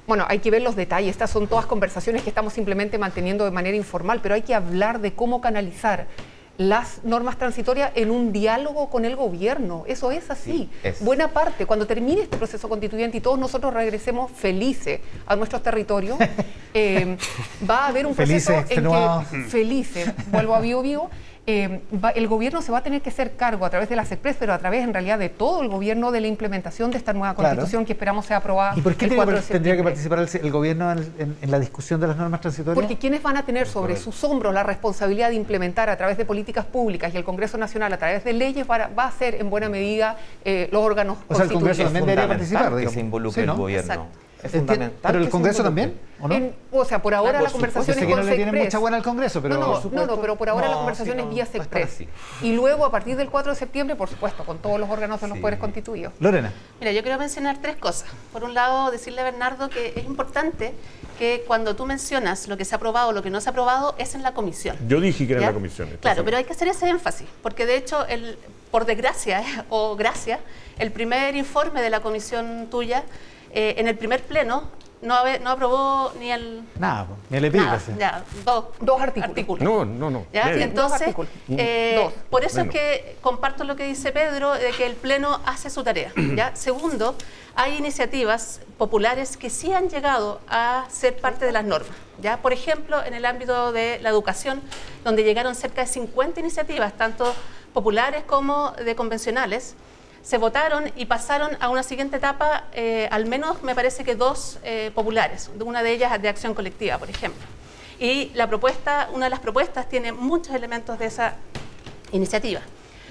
Bueno, hay que ver los detalles. Estas son todas conversaciones que estamos simplemente manteniendo de manera informal, pero hay que hablar de cómo canalizar las normas transitorias en un diálogo con el gobierno. Eso es así. Buena parte, cuando termine este proceso constituyente y todos nosotros regresemos felices a nuestros territorios, eh, va a haber un proceso en que felices, vuelvo a vivo vivo, eh, el gobierno se va a tener que hacer cargo a través de las EXPRES, pero a través en realidad de todo el gobierno de la implementación de esta nueva constitución que esperamos sea aprobada.
¿Y por qué tendría que participar el, gobierno en, la discusión de las normas transitorias?
Porque quienes van a tener sobre sus hombros la responsabilidad de implementar a través de políticas públicas y el Congreso Nacional a través de leyes va, a ser en buena medida eh, los órganos
o sea, el Congreso también debería participar,
que se involucre el gobierno.
Es fundamental. ¿Pero el Congreso también?
¿o, no? o sea, por ahora la conversación es
que no le tiene mucha buena al Congreso, pero...
No, no, no, pero por ahora la conversación es vía SECPRES. Y luego, a partir del 4 de septiembre, por supuesto, con todos los órganos de los poderes constituidos.
Lorena.
Mira, yo quiero mencionar tres cosas. Por un lado, decirle a Bernardo que es importante que cuando tú mencionas lo que se ha aprobado o lo que no se ha aprobado, es en la comisión.
Yo dije que era en la comisión.
Claro, pero hay que hacer ese énfasis, porque de hecho, el, por desgracia o gracia, el primer informe de la comisión tuya eh, en el primer pleno no, no aprobó ni el...
Nada, ni el epígrafe.
Ya, dos, dos artículos.
No, no, no.
¿Ya? Entonces, eh, por eso es que comparto lo que dice Pedro, de que el Pleno hace su tarea. ¿ya? Segundo, hay iniciativas populares que sí han llegado a ser parte de las normas. ¿ya? Por ejemplo, en el ámbito de la educación, donde llegaron cerca de 50 iniciativas, tanto populares como de convencionales, se votaron y pasaron a una siguiente etapa, eh, al menos me parece que dos eh, populares, una de ellas de acción colectiva, por ejemplo. Y la propuesta, una de las propuestas tiene muchos elementos de esa iniciativa.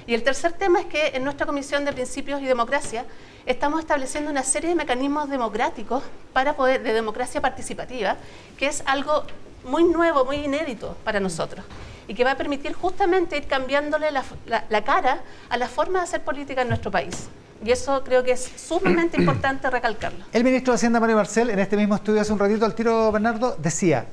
Y el tercer tema es que en nuestra Comisión de Principios y Democracia estamos estableciendo una serie de mecanismos democráticos para poder, de democracia participativa, que es algo muy nuevo, muy inédito para nosotros y que va a permitir justamente ir cambiándole la, cara a la forma de hacer política en nuestro país. Y eso creo que es sumamente importante recalcarlo.
El ministro de Hacienda, Mario Marcel, en este mismo estudio hace un ratito al tiro, Bernardo, decía,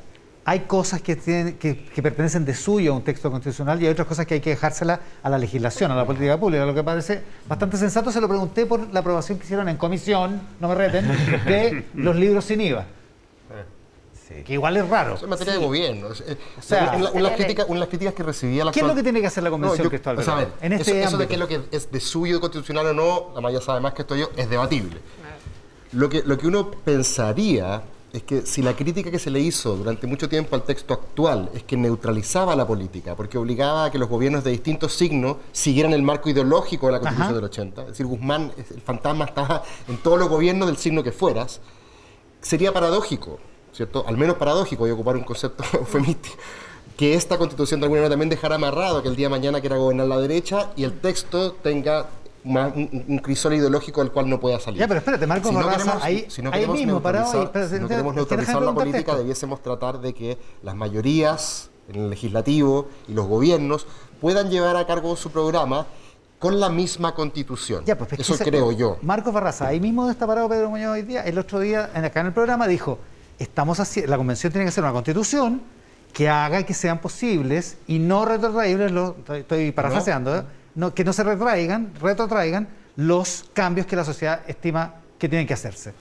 hay cosas que, tienen, que, pertenecen de suyo a un texto constitucional y hay otras cosas que hay que dejársela a la legislación, a la política pública. Lo que parece bastante sensato, se lo pregunté por la aprobación que hicieron en comisión, no me reten, de los libros sin IVA. Que igual es raro.
Es materia de gobierno. O sea, una, de las críticas, que recibía la
¿Qué es lo que tiene que hacer la convención, no, Cristóbal?
O sea, ver, en este eso, de qué es lo que es de suyo constitucional o no, la mayoría sabe más que esto yo, es debatible. Lo que, lo que uno pensaría es que si la crítica que se le hizo durante mucho tiempo al texto actual es que neutralizaba la política, porque obligaba a que los gobiernos de distintos signos siguieran el marco ideológico de la Constitución del 80, es decir, Guzmán, el fantasma estaba en todos los gobiernos del signo que fueras, sería paradójico ¿cierto? Al menos paradójico, voy a ocupar un concepto eufemístico, que esta constitución de alguna manera también dejara amarrado que el día de mañana quiera gobernar la derecha y el texto tenga un, crisol ideológico del cual no pueda salir.
Ya, pero espérate, Marco si no queremos, ahí,
si no queremos mismo si no queremos neutralizar la política, debiésemos tratar de que las mayorías en el legislativo y los gobiernos puedan llevar a cargo su programa con la misma constitución. Ya, pues, Eso creo yo.
Marcos Barraza, ahí mismo está parado Pedro Muñoz hoy día, el otro día, acá en el programa, dijo, estamos la convención tiene que ser una constitución que haga que sean posibles y no retrotraíbles, lo, estoy, parafraseando, ¿eh? no, que no se retraigan, retrotraigan los cambios que la sociedad estima que tienen que hacerse.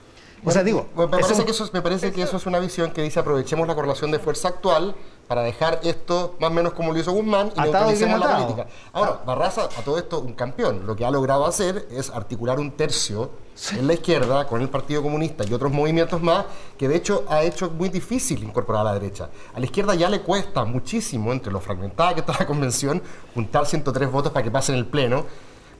O sea, digo...
me parece, que, eso, me parece que eso es una visión que dice aprovechemos la correlación de fuerza actual para dejar esto más o menos como lo hizo Guzmán y neutralicemos la política. Ahora, Barraza, a todo esto, un campeón. Lo que ha logrado hacer es articular un tercio en la izquierda con el Partido Comunista y otros movimientos más que de hecho ha hecho muy difícil incorporar a la derecha. A la izquierda ya le cuesta muchísimo, entre lo fragmentada que está la convención, juntar 103 votos para que pasen el Pleno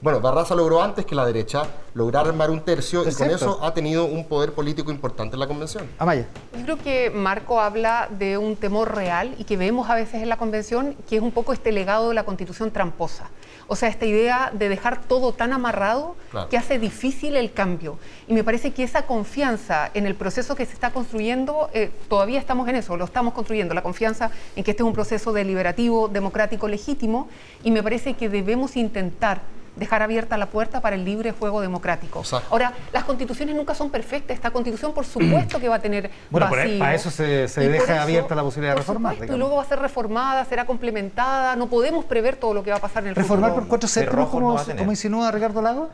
bueno, Barraza logró antes que la derecha lograr armar un tercio y con eso ha tenido un poder político importante en la convención.
Amaya.
Yo creo que Marco habla de un temor real y que vemos a veces en la convención, que es un poco este legado de la constitución tramposa. O sea, esta idea de dejar todo tan amarrado que hace difícil el cambio. Y me parece que esa confianza en el proceso que se está construyendo, eh, todavía estamos en eso, lo estamos construyendo, la confianza en que este es un proceso deliberativo, democrático, legítimo, y me parece que debemos intentar dejar abierta la puerta para el libre juego democrático. Ahora, las constituciones nunca son perfectas. Esta constitución, por supuesto, que va a tener
bueno, para eso se, deja abierta la posibilidad de reformar.
y luego va a ser reformada, será complementada. No podemos prever todo lo que va a pasar en el
¿Reformar por cuatro séptimos, como, como insinúa Ricardo Lago?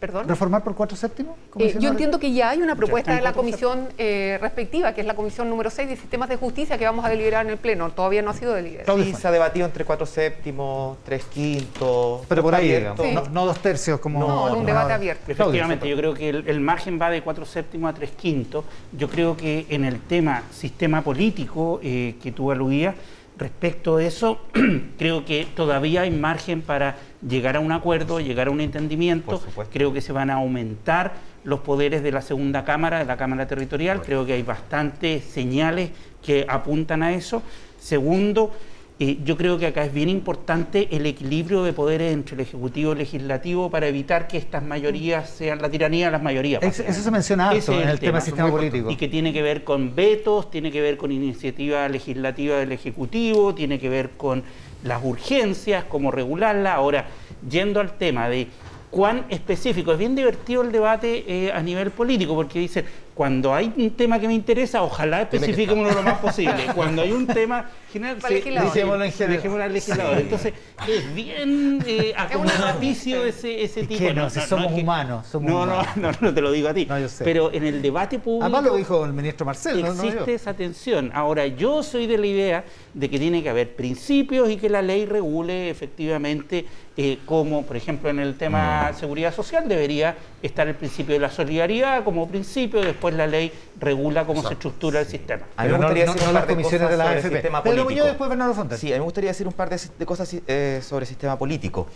Perdón.
¿Reformar por cuatro séptimos?
Eh, yo entiendo que ya hay una propuesta de
en
la
cuatro
comisión eh, respectiva, que es la comisión número 6 de sistemas de justicia que vamos a deliberar en el Pleno. Todavía no ha sido deliberado.
Claudio
Sí, se ha debatido entre cuatro séptimos, tres quintos.
Pero por ahí. No, no dos tercios como...
No, en un debate abierto.
Efectivamente, yo creo que el, el margen va de 4 séptimos a 3 quintos. Yo creo que en el tema sistema político eh, que tú aludías, respecto de eso, creo que todavía hay margen para llegar a un acuerdo, llegar a un entendimiento. Creo que se van a aumentar los poderes de la segunda Cámara, de la Cámara Territorial. Creo que hay bastantes señales que apuntan a eso. Segundo, eh, yo creo que acá es bien importante el equilibrio de poderes entre el Ejecutivo y el Legislativo para evitar que estas mayorías sean la tiranía de las mayorías.
Eso, eso se menciona harto en
el
el tema
tema.
del sistema político.
Y que tiene que ver con vetos, tiene que ver con iniciativa legislativa del Ejecutivo, tiene que ver con las urgencias, cómo regularla. Ahora, yendo al tema de cuán específico, es bien divertido el debate eh, a nivel político, porque dicen, cuando hay un tema que me interesa, ojalá especifiquemos lo más posible. Cuando hay un tema general,
legislador.
Dejémoslo en general.
dejémoslo al legislador. Entonces, es bien eh, acomodaticio ese, ese
¿Y
tipo.
qué no? Si somos humanos, somos
no, no,
humanos.
no, no te lo digo a ti.
No, yo sé.
Pero en el debate público.
Además lo dijo el ministro Marcel, ¿no? No yo.
Existe esa tensión. Ahora, yo soy de la idea de que tiene que haber principios y que la ley regule efectivamente eh, como, por ejemplo, en el tema seguridad social debería estar el principio de la solidaridad como principio y después la ley regula cómo se estructura el sistema.
A mí me gustaría
no-
decir
no
un
las
par de cosas
de la
sobre sistema político.
Muñoz, después Bernardo Fontes.
Sí, a mí me gustaría decir un par de, de cosas eh, sobre sistema político.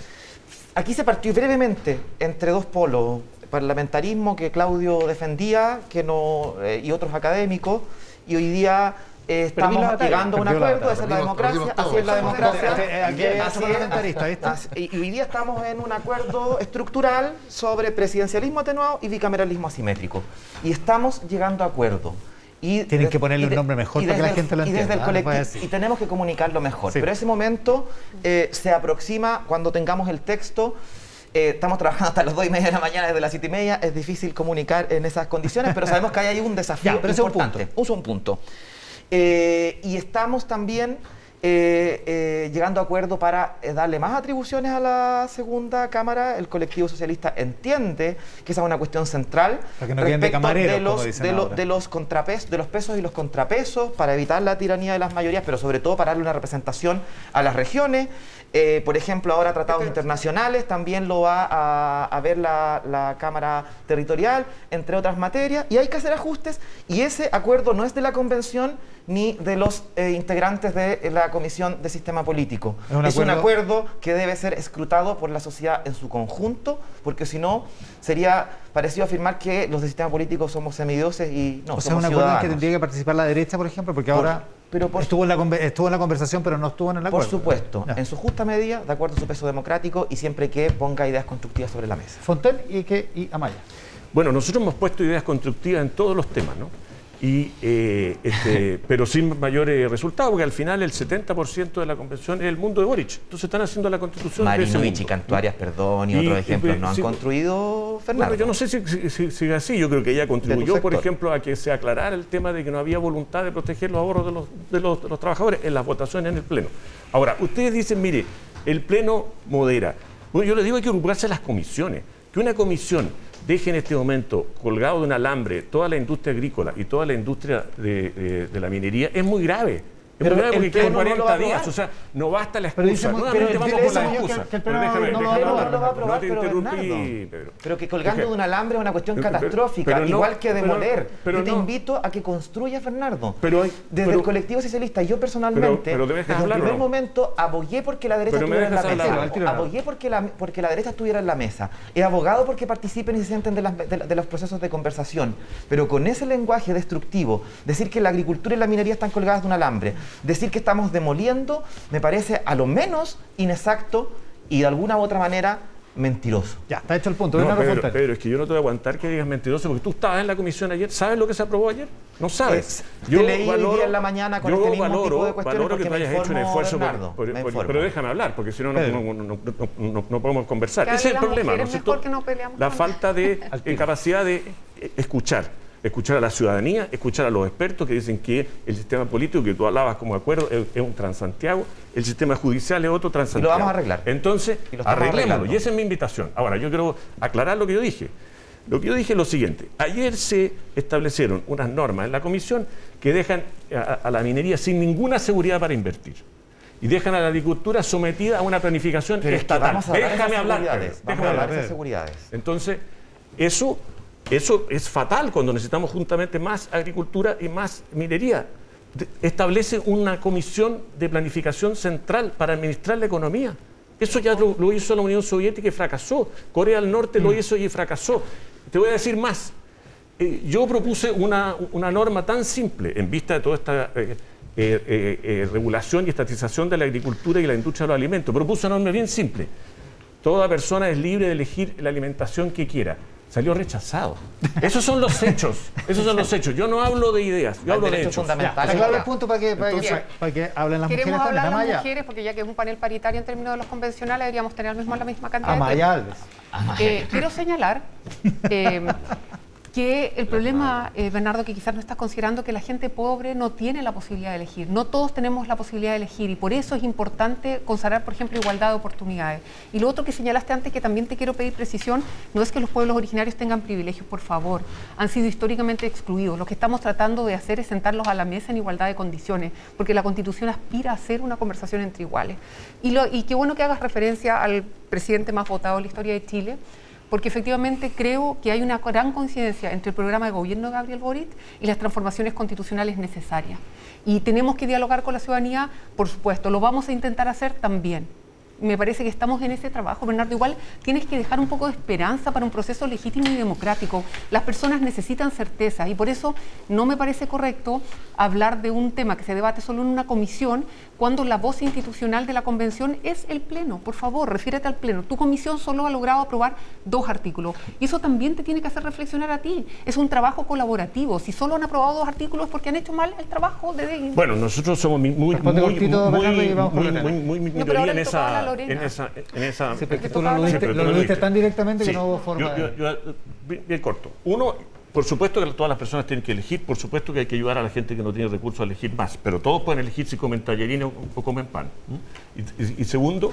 Aquí se partió brevemente entre dos polos, parlamentarismo que Claudio defendía que no, eh, y otros académicos, y hoy día eh, estamos llegando a un acuerdo, esa es la democracia, así es la democracia.
Aquí hay
Así es.
parlamentarista, ¿viste?
Así- Y hoy día estamos en un acuerdo estructural sobre presidencialismo atenuado y bicameralismo asimétrico. Y estamos llegando a acuerdo. Y
Tienen
de-
que ponerle
y
un nombre mejor para que la gente lo
y desde
entienda,
el
¿ah?
Colectivo- y tenemos que comunicarlo mejor.
Sí.
Pero ese momento eh, se aproxima cuando tengamos el texto. Eh, estamos trabajando hasta las 2 y media de la mañana, desde las 7 y media. Es difícil comunicar en esas condiciones, pero sabemos que hay ahí un desafío
Ya, pero ese es un
importante. Usa un punto. Eh, y estamos también eh, eh, llegando a acuerdo para darle más atribuciones a la segunda Cámara. El colectivo socialista entiende que esa es una cuestión central
Para que no queden de
respecto de los, lo- de los contrapesos, de los pesos y los contrapesos, para evitar la tiranía de las mayorías, pero sobre todo para darle una representación a las regiones. Eh, por ejemplo, ahora tratados internacionales también lo va a, a ver la, la Cámara Territorial, entre otras materias, y hay que hacer ajustes, y ese acuerdo no es de la Convención ni de los eh, integrantes de la Comisión de Sistema Político.
Es un
es un
acuerdo-
que debe ser escrutado por la sociedad en su conjunto, porque si no, sería parecido afirmar que los de sistema político somos semidioses y no,
o sea,
somos
un acuerdo en que tendría que participar la derecha, por ejemplo, porque
Por-
ahora
pero por-
estuvo, en la, estuvo en la conversación, pero no estuvo en el
Por
acuerdo.
supuesto,
Ya.
en su justa medida, de acuerdo a su peso democrático y siempre que ponga ideas constructivas sobre la mesa.
Fontel y, que, y Amaya.
Bueno, nosotros hemos puesto ideas constructivas en todos los temas, ¿no? Y, eh, este, pero sin mayores resultados, porque al final el 70% de la convención es el mundo de Boric. Entonces están haciendo la constitución de
Marinovich y
mundo.
Cantuarias, perdón, y,
Y-
otros
y-
ejemplos no han
sí,
construido Fernando.
Bueno, yo no sé si si- si- sigue así. Yo creo que ella contribuyó, por ejemplo, a que se aclarara el tema de que no había voluntad de proteger los ahorros de los, de los- de los trabajadores en las votaciones en el Pleno. Ahora, ustedes dicen, mire, el Pleno modera. Bueno, yo les digo, hay que ocuparse de las comisiones. Que una comisión deje en este momento colgado de un alambre toda la industria agrícola y toda la industria de, de- de la minería es muy grave.
Pero el
porque quedan
Pleno no lo va a
40 días.
aprobar.
O sea, no basta la
Pero
excusa.
dice muy-
Nuevamente
pero
vamos
dice
con la
que-
excusa.
que el
Pero déjame-
no
déjame hablar,
No lo va a aprobar,
no te
pero
interrumpí,
Bernardo.
Pedro.
Pero que colgando de un alambre es una cuestión
Pero- pero-
catastrófica,
pero
igual que
pero-
demoler.
pero
yo te
no.
invito a que construya, Fernando.
Pero hay-
Desde
pero-
el colectivo socialista, yo personalmente,
Pero- pero ¿te dejas
desde el primer
no?
momento, abogué porque la derecha
Pero
estuviera en la mesa. Abogué porque la, porque la derecha estuviera en la mesa. He abogado porque participen y se sienten de los procesos de conversación. Pero con ese lenguaje destructivo, decir que la agricultura y la minería están colgadas de un alambre, decir que estamos demoliendo, me parece a lo menos inexacto y de alguna u otra manera mentiroso.
Ya, está hecho el punto.
No, Pedro. Pedro, es que yo no te voy a aguantar que digas mentiroso porque tú estabas en la comisión ayer. ¿Sabes lo que se aprobó ayer? No sabes.
Es- te leí hoy día en la mañana con
yo
este mismo
valoro,
tipo de cuestiones
valoro que tú
me
hayas hecho un esfuerzo.
Bernardo,
por- por- pero déjame hablar, porque si no, no, no, no- podemos conversar. Ese es el problema, ¿no
es
La falta de capacidad de eh, escuchar. Escuchar a la ciudadanía, escuchar a los expertos que dicen que el sistema político que tú hablabas como acuerdo es, es un Transantiago, el sistema judicial es otro Transantiago.
vamos a arreglar.
Entonces,
Y lo
arreglémoslo. Y esa es mi invitación. Ahora, yo quiero aclarar lo que yo dije. Lo que yo dije es lo siguiente. Ayer se establecieron unas normas en la comisión que dejan a, a la minería sin ninguna seguridad para invertir. Y dejan a la agricultura sometida a una planificación
Pero es que
estatal.
vamos a hablar
Déjame hablar. Déjame
hablar de seguridades.
Entonces, eso, eso es fatal cuando necesitamos juntamente más agricultura y más minería. Establece una comisión de planificación central para administrar la economía. Eso ya lo, lo hizo la Unión Soviética y fracasó. Corea del Norte lo hizo y fracasó. Te voy a decir más. Eh, yo propuse una, una norma tan simple en vista de toda esta eh, eh, regulación y estatización de la agricultura y la industria de los alimentos. Propuse una norma bien simple. Toda persona es libre de elegir la alimentación que quiera. Salió rechazado. Esos son los hechos. Esos son los hechos. Yo no hablo de ideas, yo hablo de hechos.
Ya, claro el punto para que, para, que,
Entonces-
para que hablen las
Queremos
mujeres
hablar
también.
las mujeres porque ya que es un panel paritario en términos de los convencionales, deberíamos tener al mismo, la misma cantidad de
Amaya
tiempo.
Alves.
Eh, quiero señalar eh, que el problema, eh, Bernardo, que quizás no estás considerando que la gente pobre no tiene la posibilidad de elegir. No todos tenemos la posibilidad de elegir y por eso es importante consagrar, por ejemplo, igualdad de oportunidades. Y lo otro que señalaste antes, que también te quiero pedir precisión, no es que los pueblos originarios tengan privilegios, por favor. Han sido históricamente excluidos. Lo que estamos tratando de hacer es sentarlos a la mesa en igualdad de condiciones, porque la Constitución aspira a ser una conversación entre iguales. Y, lo, y qué bueno que hagas referencia al presidente más votado en la historia de Chile, porque efectivamente creo que hay una gran coincidencia entre el programa de gobierno de Gabriel Boric y las transformaciones constitucionales necesarias. Y tenemos que dialogar con la ciudadanía, por supuesto, lo vamos a intentar hacer también. Me parece que estamos en ese trabajo, Bernardo. Igual tienes que dejar un poco de esperanza para un proceso legítimo y democrático. Las personas necesitan certeza y por eso no me parece correcto hablar de un tema que se debate solo en una comisión cuando la voz institucional de la convención es el Pleno. Por favor, refiérete al Pleno. Tu comisión solo ha logrado aprobar dos artículos y eso también te tiene que hacer reflexionar a ti. Es un trabajo colaborativo. Si solo han aprobado dos artículos es porque han hecho mal el trabajo de...
Bueno, nosotros somos mi- muy,
Responde
muy,
cortito,
muy,
Bernardo, y vamos con
muy,
Lorena.
muy, muy
pero
minoría
ahora
en esa,
Lorena.
en esa, en esa.
Sí, porque tú lo aludiste, tan directamente
Sí,
que no hubo forma
yo- yo- yo- bien, bien corto. Uno, por supuesto que todas las personas tienen que elegir, por supuesto que hay que ayudar a la gente que no tiene recursos a elegir más, pero todos pueden elegir si comen tallarines o, o comen pan. ¿m? Y, y- y segundo,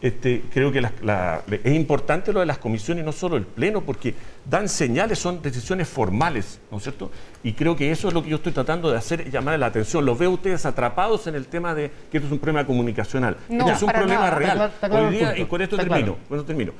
este, creo que la- la- es importante lo de las comisiones, no solo el Pleno, porque dan señales, son decisiones formales, ¿no es cierto? Y creo que eso es lo que yo estoy tratando de hacer, llamar la atención. Los veo ustedes atrapados en el tema de que esto es un problema comunicacional.
No,
Este es un problema
nada.
real.
Está claro- está claro
Hoy día, y con esto termino,
claro.
con esto termino.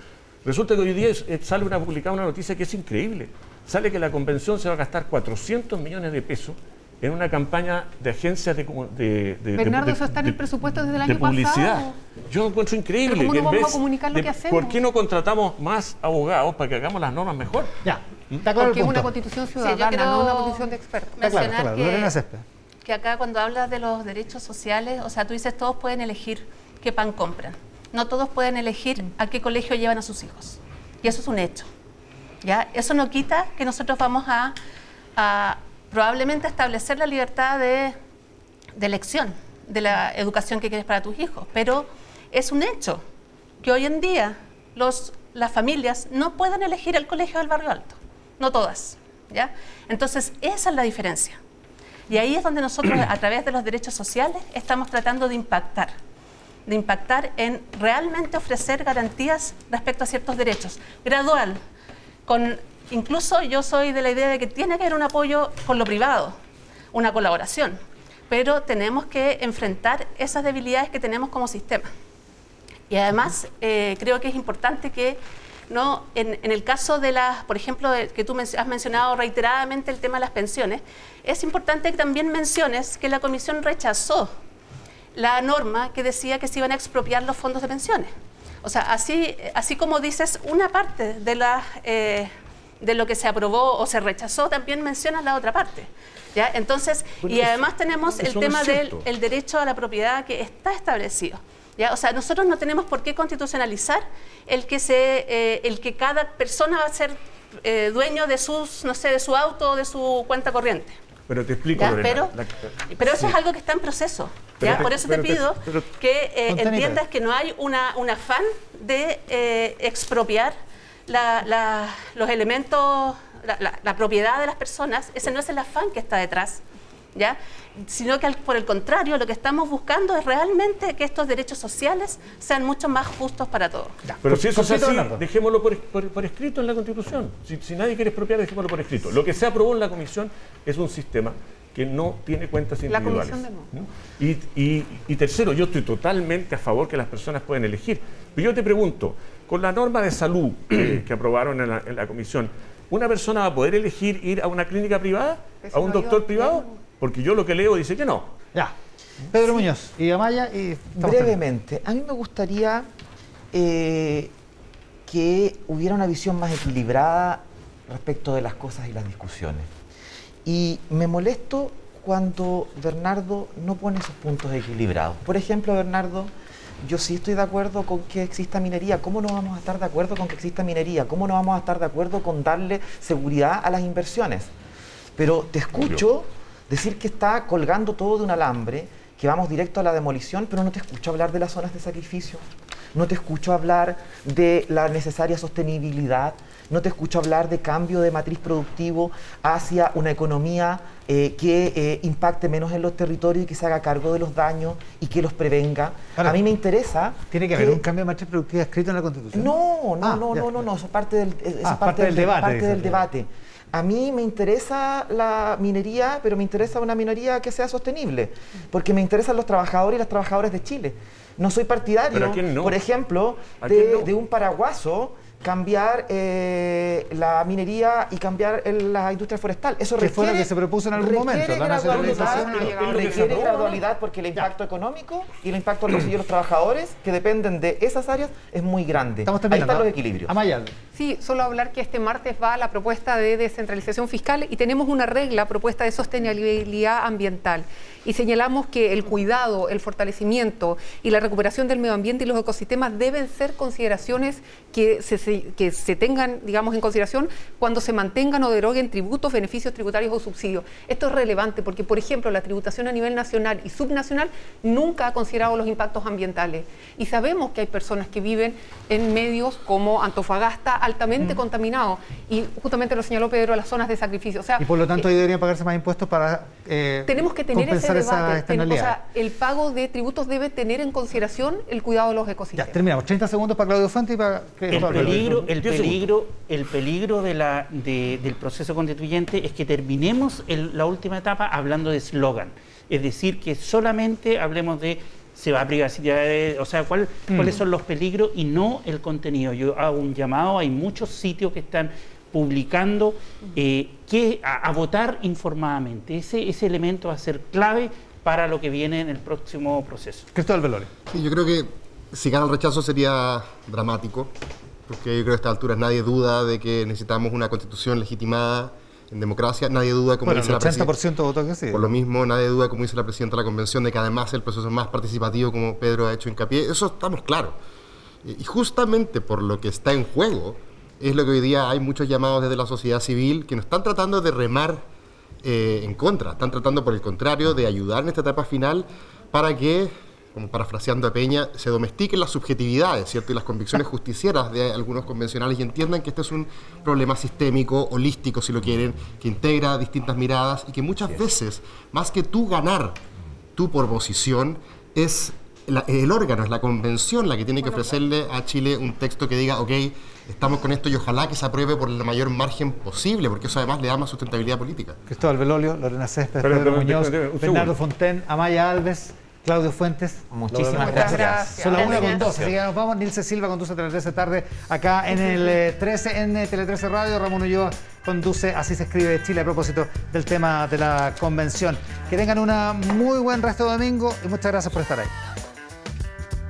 Resulta que hoy día sale una publicada una noticia que es increíble. Sale que la convención se va a gastar 400 millones de pesos en una campaña de agencias de... de, de- de-
Bernardo,
de-
eso está en
de-
el presupuesto desde el
de
año
publicidad.
pasado.
Yo lo encuentro increíble.
¿cómo
que
no
en
vamos a
vez
comunicar lo
de-
que hacemos?
¿Por qué no contratamos más abogados para que hagamos las normas mejor?
Ya, está claro el
Porque es una constitución ciudadana,
quiero
no una constitución de expertos.
Está claro, está
mencionar
claro.
que-
Lorena Césped.
que acá cuando hablas de los derechos sociales, o sea, tú dices todos pueden elegir qué pan compran. No todos pueden elegir a qué colegio llevan a sus hijos. Y eso es un hecho. ¿ya? Eso no quita que nosotros vamos a, a probablemente establecer la libertad de, de elección de la educación que quieres para tus hijos. Pero es un hecho que hoy en día los, las familias no pueden elegir el colegio del barrio alto. No todas. ¿ya? Entonces, esa es la diferencia. Y ahí es donde nosotros, a través de los derechos sociales, estamos tratando de impactar, de impactar en realmente ofrecer garantías respecto a ciertos derechos. Gradual, con, incluso yo soy de la idea de que tiene que haber un apoyo con lo privado, una colaboración, pero tenemos que enfrentar esas debilidades que tenemos como sistema. Y además, eh, creo que es importante que no, en, el caso de las, por ejemplo, que tú has mencionado reiteradamente el tema de las pensiones, es importante que también menciones que la Comisión rechazó la norma que decía que se iban a expropiar los fondos de pensiones. O sea, así, así como dices una parte de, la, eh, de lo que se aprobó o se rechazó, también mencionas la otra parte. ¿ya? Entonces,
Bueno,
y
eso-
además tenemos el
no
tema del el derecho a la propiedad que está establecido. ¿ya? O sea, nosotros no tenemos por qué constitucionalizar el que, se, eh, el que cada persona va a ser eh, dueño de, sus, no sé, de su auto o de su cuenta corriente.
Pero te explico.
Pero,
La-
pero eso
sí.
es algo que está en proceso. ¿ya?
te-
Por eso te
te-
pido
pero-
que eh, entiendas que no hay una, un afán de eh, expropiar la- la- los elementos la, la- la propiedad de las personas, ese no es el afán que está detrás. ¿Ya? Sino que al- por el contrario, lo que estamos buscando es realmente que estos derechos sociales sean mucho más justos para todos.
Pero
Por-
si eso es así, dejémoslo por, por- por escrito en la Constitución. Si, si nadie quiere expropiar, dejémoslo por escrito. Lo que se aprobó en la Comisión es un sistema que no tiene cuentas
La
individuales.
Comisión de nuevo.
¿Mm? Y, y- y tercero, yo estoy totalmente a favor que las personas pueden elegir. Pero yo te pregunto, con la norma de salud que, que aprobaron en la, en la Comisión, ¿una persona va a poder elegir ir a una clínica privada?
Eso
¿A un
no
doctor privado? Porque yo lo que leo dice que no.
Ya. Pedro Muñoz y Amaya y...
Brevemente, a mí me gustaría eh, que hubiera una visión más equilibrada respecto de las cosas y las discusiones. Y me molesto cuando Bernardo no pone esos puntos equilibrados. Por ejemplo, Bernardo, yo sí estoy de acuerdo con que exista minería. ¿Cómo no vamos a estar de acuerdo con que exista minería? ¿Cómo no vamos a estar de acuerdo con darle seguridad a las inversiones? Pero te escucho decir que está colgando todo de un alambre, que vamos directo a la demolición, pero no te escucho hablar de las zonas de sacrificio, no te escucho hablar de la necesaria sostenibilidad, no te escucho hablar de cambio de matriz productivo hacia una economía eh, que eh, impacte menos en los territorios y que se haga cargo de los daños y que los prevenga.
Ahora,
a mí me interesa...
¿Tiene que haber un cambio de matriz productiva escrito en la Constitución?
No, no,
Ah,
no,
ya.
no, no, no, eso es parte del, eso
Ah, parte del debate,
parte
dice
del
usted.
debate. A mí me interesa la minería, pero me interesa una minería que sea sostenible, porque me interesan los trabajadores y las trabajadoras de Chile. No soy partidario,
¿Pero a quién no?
por ejemplo, de un paraguaso cambiar eh, la minería y cambiar el- la industria forestal. Eso
Que fue lo
requiere-
que se propuso en algún momento,
requiere
la
gradualidad,
nacionalización.
requiere porque el impacto económico y el impacto al bolsillo de los trabajadores que dependen de esas áreas es muy grande.
Estamos
Ahí están los equilibrios.
Amaya.
Sí, solo hablar que este martes va la propuesta de descentralización fiscal y tenemos una regla propuesta de sostenibilidad ambiental. Y señalamos que el cuidado, el fortalecimiento y la recuperación del medio ambiente y los ecosistemas deben ser consideraciones que se, se- que se tengan, digamos, en consideración cuando se mantengan o deroguen tributos, beneficios tributarios o subsidios. Esto es relevante porque, por ejemplo, la tributación a nivel nacional y subnacional nunca ha considerado los impactos ambientales. Y sabemos que hay personas que viven en medios como Antofagasta altamente contaminados. Y justamente lo señaló Pedro, las zonas de sacrificio. O sea,
Y por lo tanto
eh,
ahí deberían pagarse más impuestos para eh,
tenemos que tener ese
esa.
Ten- o
externalidad.
sea, el pago de tributos debe tener en consideración el cuidado de los
ya,
ecosistemas.
terminamos. 30 segundos para Claudio Fuente y para...
El peligro, el peligro, el peligro de la, de- del proceso constituyente es que terminemos el- la última etapa hablando de eslogan. Es decir, que solamente hablemos de se va a privatizar, eh, o sea, cuál- cuáles son los peligros y no el contenido. Yo hago un llamado, hay muchos sitios que están publicando eh, que a, a votar informadamente. Ese, ese elemento va a ser clave para lo que viene en el próximo proceso.
Cristóbal Velorio.
Sí, yo creo que si gana el rechazo sería dramático, porque yo creo que a estas alturas nadie duda de que necesitamos una constitución legitimada en democracia, nadie duda, como
Bueno, el
dice la presidenta.
80% votó que sí.
Por lo mismo, nadie duda, como dice la presidenta de la convención, de que además el proceso es más participativo, como Pedro ha hecho hincapié. Eso estamos claros. Y justamente por lo que está en juego, es lo que hoy día hay muchos llamados desde la sociedad civil que no están tratando de remar eh, en contra, están tratando por el contrario de ayudar en esta etapa final para que, como parafraseando a Peña, se domestiquen las subjetividades ¿cierto? y las convicciones justicieras de algunos convencionales y entiendan que este es un problema sistémico, holístico si lo quieren, que integra distintas miradas y que muchas veces, más que tú ganar tú por posición, es la- el órgano, es la convención la que tiene que ofrecerle a Chile un texto que diga, ok, estamos con esto y ojalá que se apruebe por el mayor margen posible, porque eso además le da más sustentabilidad política.
Cristóbal Velolio, Lorena Céspedes, Pedro Muñoz, Bernardo. Fonten, Amaya Alves, Claudio Fuentes.
Muchísimas gracias.
Gracias.
Son las una con
Gracias.
12, así que nos vamos. Nilce Silva conduce Tele 13 tarde acá en el eh, 13, en eh, Tele 13 Radio. Ramón Ulloa conduce Así se escribe de Chile a propósito del tema de la convención. Que tengan un muy buen resto de domingo y muchas gracias por estar ahí.